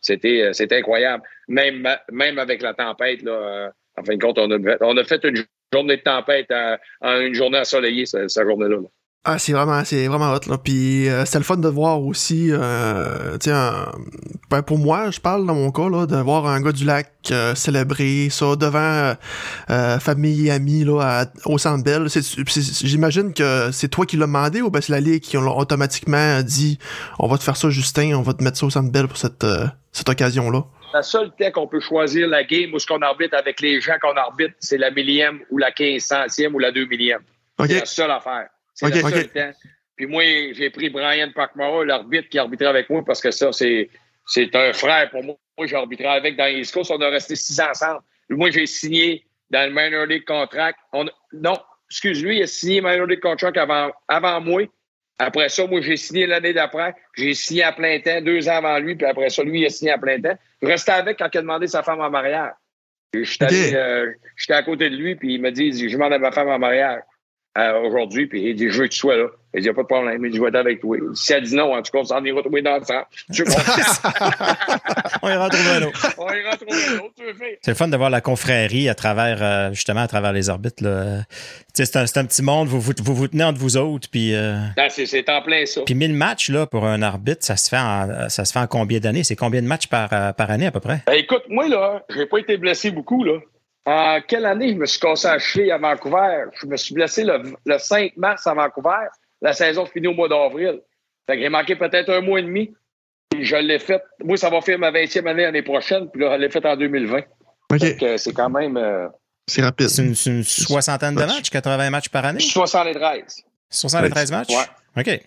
c'était, c'était incroyable. Même, même avec la tempête, là, en fin de compte, on a, on a fait une journée de tempête à une journée ensoleillée, cette, cette journée-là. là. Ah, c'est vraiment, c'est vraiment hot, là. Puis euh, c'était le fun de voir aussi, euh, tu ben, pour moi, je parle dans mon cas, là, de voir un gars du lac euh, célébrer ça devant euh, euh, famille et amis, là, à- au Centre Bell. J'imagine que c'est toi qui l'as demandé ou ben c'est la Ligue qui ont automatiquement dit on va te faire ça, Justin, on va te mettre ça au Centre Bell pour cette, euh, cette occasion-là? La seule temps qu'on peut choisir la game où ce qu'on arbitre avec les gens qu'on arbitre, c'est la millième ou la quinze centième ou la deux millième. OK? C'est la seule affaire. C'est Ok, le seul ok. temps. Puis moi, j'ai pris Brian Parkmara, l'arbitre qui arbitrait avec moi, parce que ça, c'est, c'est un frère pour moi. Moi, j'ai arbitré avec dans East Coast. On a resté six ans ensemble. Moi, j'ai signé dans le Minor League Contract. On, non, excuse-lui, il a signé Minor League Contract avant, avant moi. Après ça, moi, j'ai signé l'année d'après. J'ai signé à plein temps, deux ans avant lui, puis après ça, lui, il a signé à plein temps. Je restais avec quand il a demandé sa femme en mariage. J'étais Ok. allé, euh, j'étais à côté de lui, puis il m'a dit, je demande à ma femme en mariage aujourd'hui, puis il dit, je veux que tu sois là. Il dit, il n'y a pas de problème, il dit, je vais être avec toi. Si elle dit non, en tout cas, on s'en ira trouver dans le sang. On ira trouver un autre. on ira trouver un autre, tu veux faire. C'est le fun de voir la confrérie à travers, euh, justement, à travers les orbites. là. C'est un, c'est un petit monde, vous vous, vous vous tenez entre vous autres, puis... euh, c'est, c'est en plein ça. Puis 1000 matchs là, pour un arbitre, ça se fait en, ça se fait en combien d'années? C'est combien de matchs par, euh, par année à peu près? Ben, écoute, moi, là, j'ai pas été blessé beaucoup, là. En quelle année je me suis cassé la cheville à Vancouver? Je me suis blessé le, le 5 mars à Vancouver. La saison finit au mois d'avril. Fait que j'ai manqué peut-être un mois et demi. Puis je l'ai fait. Moi, ça va faire ma 20e année l'année prochaine. Puis là, je l'ai fait en 2020. OK, Fait que c'est quand même euh, c'est rapide. C'est une, c'est une soixantaine de matchs, 80 matchs par année? 73. 73 matchs? Ouais. OK.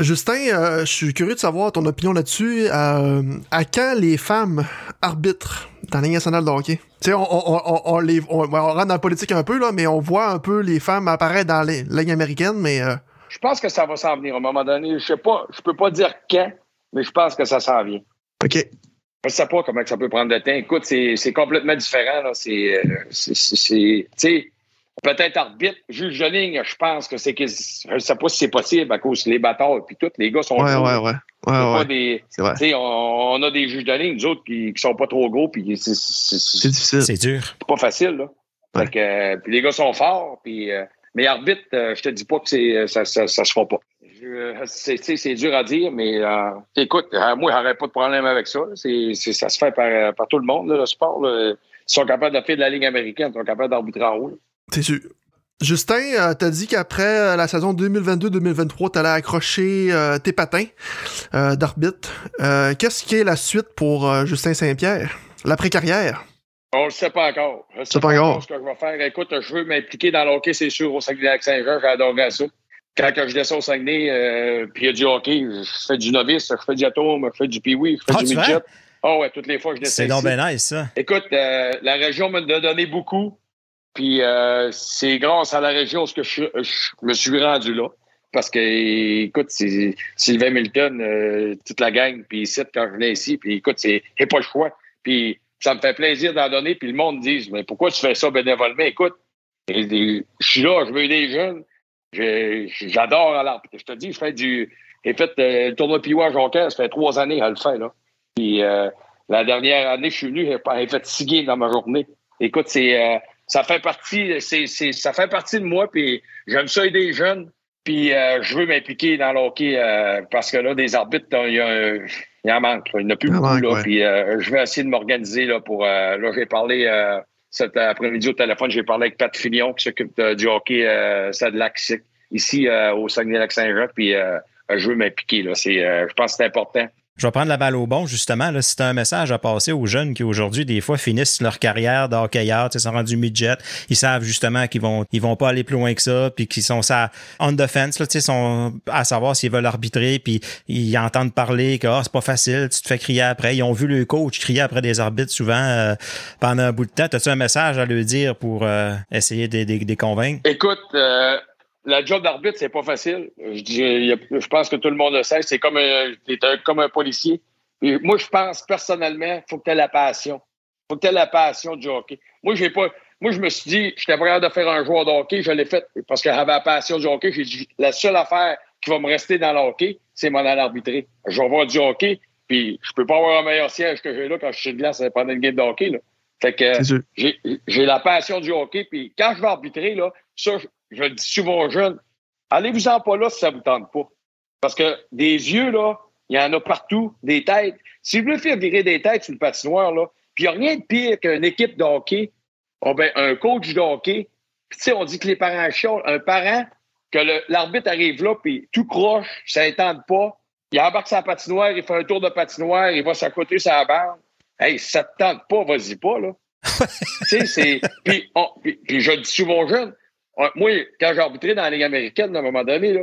Justin, euh, je suis curieux de savoir ton opinion là-dessus. Euh, à quand les femmes arbitrent dans la Ligue nationale de hockey? Tu sais, on, on, on, on les, on, on rentre dans la politique un peu, là, mais on voit un peu les femmes apparaître dans les Ligue américaine, mais euh, Je pense que ça va s'en venir à un moment donné. Je sais pas, je peux pas dire quand, mais je pense que ça s'en vient. OK. Je sais pas comment ça peut prendre de temps. Écoute, c'est complètement différent. là. C'est, c'est, c'est- c'est- tu sais, peut-être arbitre, juge de ligne, je pense que c'est que je sais pas si c'est possible à cause des batailles puis tout. Les gars sont Ouais, gros, ouais, ouais. C'est Ouais, pas des, C'est vrai. tu sais, on, on a des juges de ligne, nous autres, qui, qui sont pas trop gros, puis c'est, c'est- C'est c'est difficile. C'est dur. pas facile, là. Ouais. Fait que, euh, puis les gars sont forts, puis euh, mais arbitre, euh, je te dis pas que c'est ça, ça, ça se fera pas. C'est, tu sais, c'est dur à dire, mais euh, écoute, euh, moi, j'aurais pas de problème avec ça. C'est, c'est- ça se fait par, euh, par tout le monde, là, le sport. là. Ils sont capables de faire de la ligne américaine, ils sont capables d'arbitrer en haut. là. C'est sûr? Justin, euh, t'as dit qu'après euh, la saison 2022-2023, t'allais accrocher euh, tes patins euh, d'arbitre. Euh, Qu'est-ce qui est la suite pour euh, Justin Saint-Pierre? L'après-carrière? On le sait pas encore. Je sais C'est pas encore. ce que je vais faire. Écoute, je veux m'impliquer dans le hockey, c'est sûr, au Saguenay-Lac-Saint-Jean. J'adorerais ça. Quand je descends au Saguenay, euh, puis il y a du hockey, je fais du novice, je fais du atome, je fais du pee-wee, je fais Ah, du midget. Ah ouais, toutes les fois que je descends C'est donc bien nice, ça. Écoute, euh, la région m'a donné beaucoup. Puis euh, c'est grâce à la région que je, je me suis rendu là. Parce que, écoute, c'est Sylvain Milton, euh, toute la gang, puis ici, quand je venais ici, puis écoute, c'est pas le choix. Puis ça me fait plaisir d'en donner, puis le monde dit Mais pourquoi tu fais ça bénévolement? Écoute, je suis là, je veux les jeunes. Je- J'adore alors Je te dis, je fais du. J'ai fait euh, le tournoi Piwa à ça fait trois années à le faire, là. Puis euh, la dernière année, je suis venu, j'ai fait six games dans ma journée. Écoute, c'est euh, ça fait partie, c'est, c'est- ça fait partie de moi, puis j'aime ça aider les jeunes. Puis euh, je veux m'impliquer dans le hockey euh, parce que là, des arbitres, il y, a un- il en manque. là. Il n'y en a plus beaucoup. manque, là, ouais. Puis euh, je vais essayer de m'organiser là, pour. euh, là, j'ai parlé euh, cet après-midi au téléphone, j'ai parlé avec Pat Fillon qui s'occupe de- du hockey euh, Stade Lac ici, ici euh, au Saguenay-Lac-Saint-Jean. Puis euh, je veux m'impliquer. Là. C'est, euh, je pense que c'est important. Je vais prendre la balle au bon, justement. Là, un message à passer aux jeunes qui, aujourd'hui, des fois, finissent leur carrière de hockeyeur, tu sais, sont rendus midget, ils savent justement qu'ils vont ils vont pas aller plus loin que ça, puis qu'ils sont ça on defense, là, tu sais, sont à savoir s'ils veulent arbitrer, puis ils entendent parler que ah, c'est pas facile, tu te fais crier après. Ils ont vu le coach crier après des arbitres souvent euh, pendant un bout de temps. As-tu un message à leur dire pour euh, essayer de les convaincre? Écoute, euh, la job d'arbitre, c'est pas facile. Je, dis, je pense que tout le monde le sait. C'est comme un, un- comme un policier. Et moi, je pense personnellement, il faut que tu aies la passion. Il faut que tu aies la passion du hockey. Moi, j'ai pas. Moi, je me suis dit, j'étais prêt de faire un joueur de hockey. Je l'ai fait parce que j'avais la passion du hockey. J'ai dit, la seule affaire qui va me rester dans le hockey, c'est m'en aller arbitrer. Je vais voir du hockey, puis je peux pas avoir un meilleur siège que j'ai là quand je suis de glace pendant une game de hockey. Là. Fait que j'ai la passion du hockey. Puis quand je vais arbitrer, là, ça, je, le dis souvent aux jeunes, allez-vous-en pas là si ça vous tente pas. Parce que des yeux, là, il y en a partout, des têtes. Si vous voulez faire virer des têtes sur le patinoire, là, puis il n'y a rien de pire qu'une équipe de hockey, oh ben, un coach de hockey, tu sais, on dit que les parents chialent. Un parent, que l'arbitre arrive là, puis tout croche, ça ne tente pas, il embarque sa patinoire, il fait un tour de patinoire, il va s'accoter sa barre. Hey, si ça te tente pas, vas-y pas, là. tu sais, c'est. Puis, on- puis- puis je le dis souvent aux jeunes. Moi, quand j'ai arbitré dans la Ligue américaine, à un moment donné, là,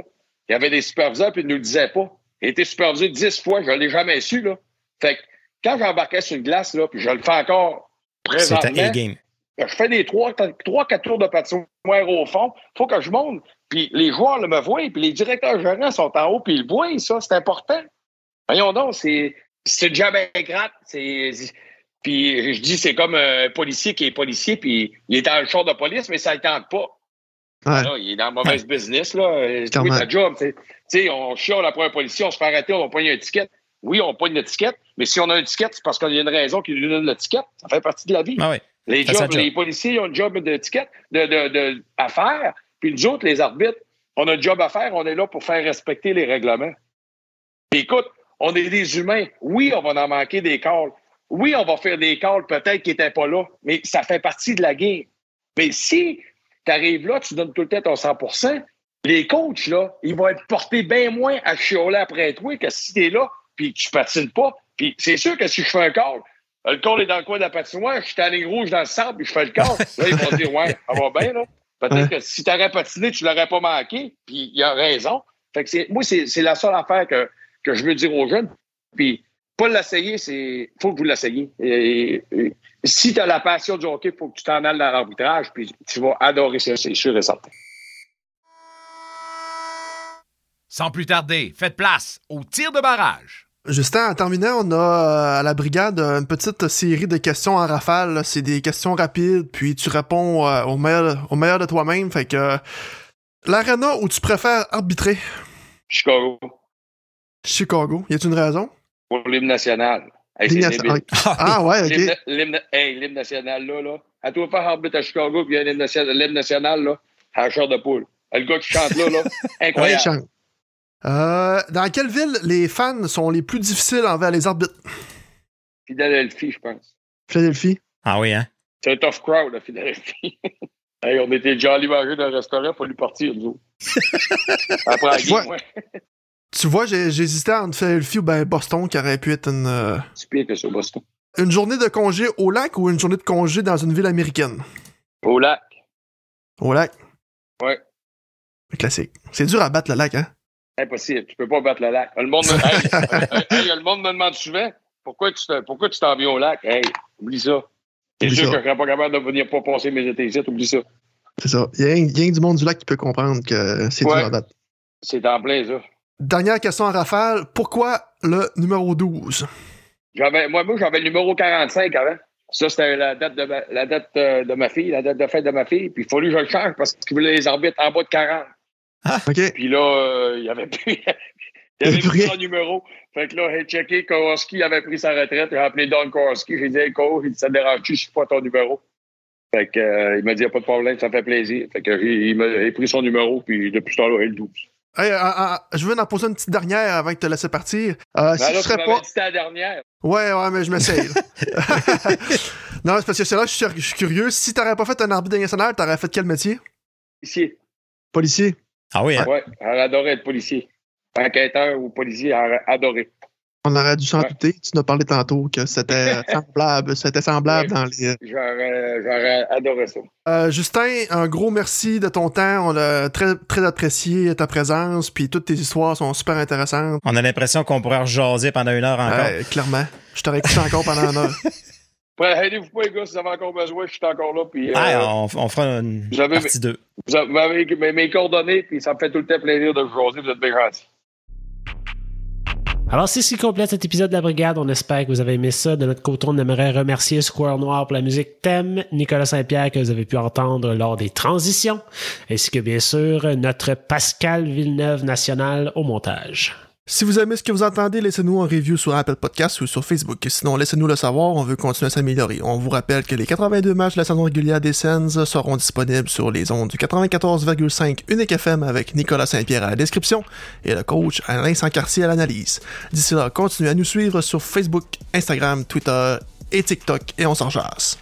il y avait des superviseurs, puis ils ne nous le disaient pas. Il était supervisé dix fois, je ne l'ai jamais su, là. Fait que quand j'embarquais sur une glace, là, puis je le fais encore présentement, ta A-game. je fais des trois, trois, quatre tours de patinoire au fond. faut que je monte. Puis les joueurs le me voient, puis les directeurs gérants sont en haut, puis ils le voient, ça, c'est important. Voyons donc, c'est, job ingrate. C'est, puis je dis, c'est comme un policier qui est policier, puis il est dans le char de police, mais ça ne tente pas. Ouais. Là, il est dans le mauvais business, là. C'est ta job. Tu sais, on chiale après un policier, on se fait arrêter, on pogne une étiquette. Oui, on pogne une étiquette, mais si on a une étiquette, c'est parce qu'il y a une raison qui nous donne l'étiquette. Ça fait partie de la vie. Ah ouais. Les, jobs, job. les policiers ont un job d'étiquette, de, de, de, à faire. Puis nous autres, les arbitres, on a un job à faire. On est là pour faire respecter les règlements. Puis écoute, on est des humains. Oui, on va en manquer des calls. Oui, on va faire des calls peut-être qui n'étaient pas là, mais ça fait partie de la game. Mais si tu arrives là, tu donnes tout le temps ton 100 les coachs, là, ils vont être portés bien moins à chialer après toi que si tu es là puis que tu patines pas. Puis c'est sûr que si je fais un call, le call est dans le coin de la patinoire, je suis en ligne rouge dans le sable puis je fais le call. Là, ils vont dire, ouais, ça va bien, là. Peut-être que si tu aurais patiné, tu l'aurais pas manqué. Puis il a raison. Fait que c'est, moi, c'est, c'est la seule affaire que, que je veux dire aux jeunes. Puis pas l'essayer, c'est faut que vous l'essayiez. Si tu as la passion du hockey, il faut que tu t'en ailles dans l'arbitrage, puis tu vas adorer ça, c'est sûr et certain. Sans plus tarder, faites place au tir de barrage. Justin, en terminant, on a euh, à la brigade une petite série de questions en rafale. C'est des questions rapides, puis tu réponds euh, au, meilleur, au meilleur de toi-même. Fait que euh, l'arena où tu préfères arbitrer, Chicago, Chicago, y a une raison? pour l'hymne national. Hey, Ligne c'est nationale. débile. Ah ouais, L'hymne, ok. l'hymne- hey, l'hymne national, là, là. À toi faire arbitre à Chicago, puis il y a l'hymne national, là, à la chair de poule. Le gars qui chante là, là, Ouais, incroyable. chante. Euh, dans quelle ville les fans sont les plus difficiles envers les arbitres? Philadelphie, je pense. Philadelphie. Ah oui, hein? C'est un tough crowd, à Philadelphie. hey, on était déjà allés manger dans un restaurant pour lui partir, nous autres. Après la Je vois- game, ouais. Tu vois, j'hésitais entre Philadelphie ou ben Boston, qui aurait pu être une, euh, C'est pire que ça, Boston. une journée de congé au lac ou une journée de congé dans une ville américaine? Au lac. Au lac. Ouais. Classique. C'est dur à battre le lac, hein? Impossible. Tu peux pas battre le lac. Le monde me, hey, hey, le monde me demande souvent pourquoi tu te- pourquoi tu t'en viens au lac? Hey, oublie ça. C'est sûr ça. que je serais pas capable de venir pas passer mes étés ici. Oublie ça. C'est ça. Il y, a il y a du monde du lac qui peut comprendre que c'est Ouais. dur à battre. C'est en plein, ça. Dernière question en rafale. Pourquoi le numéro 12? J'avais, moi, moi, j'avais le numéro 45 avant. Ça, c'était la date de ma, la date euh, de ma fille, la date de fête de ma fille. Puis il fallu que je le change parce qu'il voulait les arbitres en bas de 40. OK. Puis là, euh, il y avait plus. Il avait son numéro. Fait que là, j'ai checké, Kowalski avait pris sa retraite. J'ai appelé Don Kowalski. J'ai dit, hey, il ça te dérange-tu, je suis pas ton numéro. Fait que, euh, il m'a dit, pas de problème, ça fait plaisir. Fait que j'ai, il m'a pris son numéro, puis depuis ce temps-là, j'ai le 12. Hey, euh, euh, je veux en poser une petite dernière avant de te laisser partir. Euh, si Ben tu là, tu serais m'avais pas. dit c'était la dernière. Ouais, ouais, mais je m'essaye. là. non, c'est parce que c'est là, je suis, je suis curieux. Si t'aurais pas fait un arbitre national, t'aurais fait quel métier? Ici. Policier. Ah oui, hein? Ouais, elle adorait être policier. Enquêteur ou policier, elle aurait adoré. On aurait dû s'en Ouais. douter. Tu nous as parlé tantôt que c'était semblable. C'était semblable Ouais. dans les. J'aurais, j'aurais adoré ça. Euh, Justin, un gros merci de ton temps. On a très, très apprécié ta présence. Puis toutes tes histoires sont super intéressantes. On a l'impression qu'on pourrait jaser pendant une heure encore. Ouais, clairement. Je t'aurais écouté encore pendant une heure. Aidez-vous pas, les gars, si vous avez encore besoin, je suis encore là. Puis, euh, Ah, on, on fera une Vous avez- partie 2. vous avez- vous avez mes, mes coordonnées, puis ça me fait tout le temps plaisir de vous jaser. Vous êtes bien gentils. Alors, c'est ce qui complète cet épisode de la Brigade. On espère que vous avez aimé ça. De notre côté, on aimerait remercier Square Noir pour la musique thème, Nicolas Saint-Pierre que vous avez pu entendre lors des transitions, ainsi que bien sûr notre Pascal Villeneuve national au montage. Si vous aimez ce que vous entendez, laissez-nous un review sur Apple Podcasts ou sur Facebook. Sinon, laissez-nous le savoir, on veut continuer à s'améliorer. On vous rappelle que les 82 matchs de la saison régulière des Sens seront disponibles sur les ondes du 94,5 Unique FM avec Nicolas Saint-Pierre à la description et le coach Alain Sancartier à l'analyse. D'ici là, continuez à nous suivre sur Facebook, Instagram, Twitter et TikTok et on s'en jase.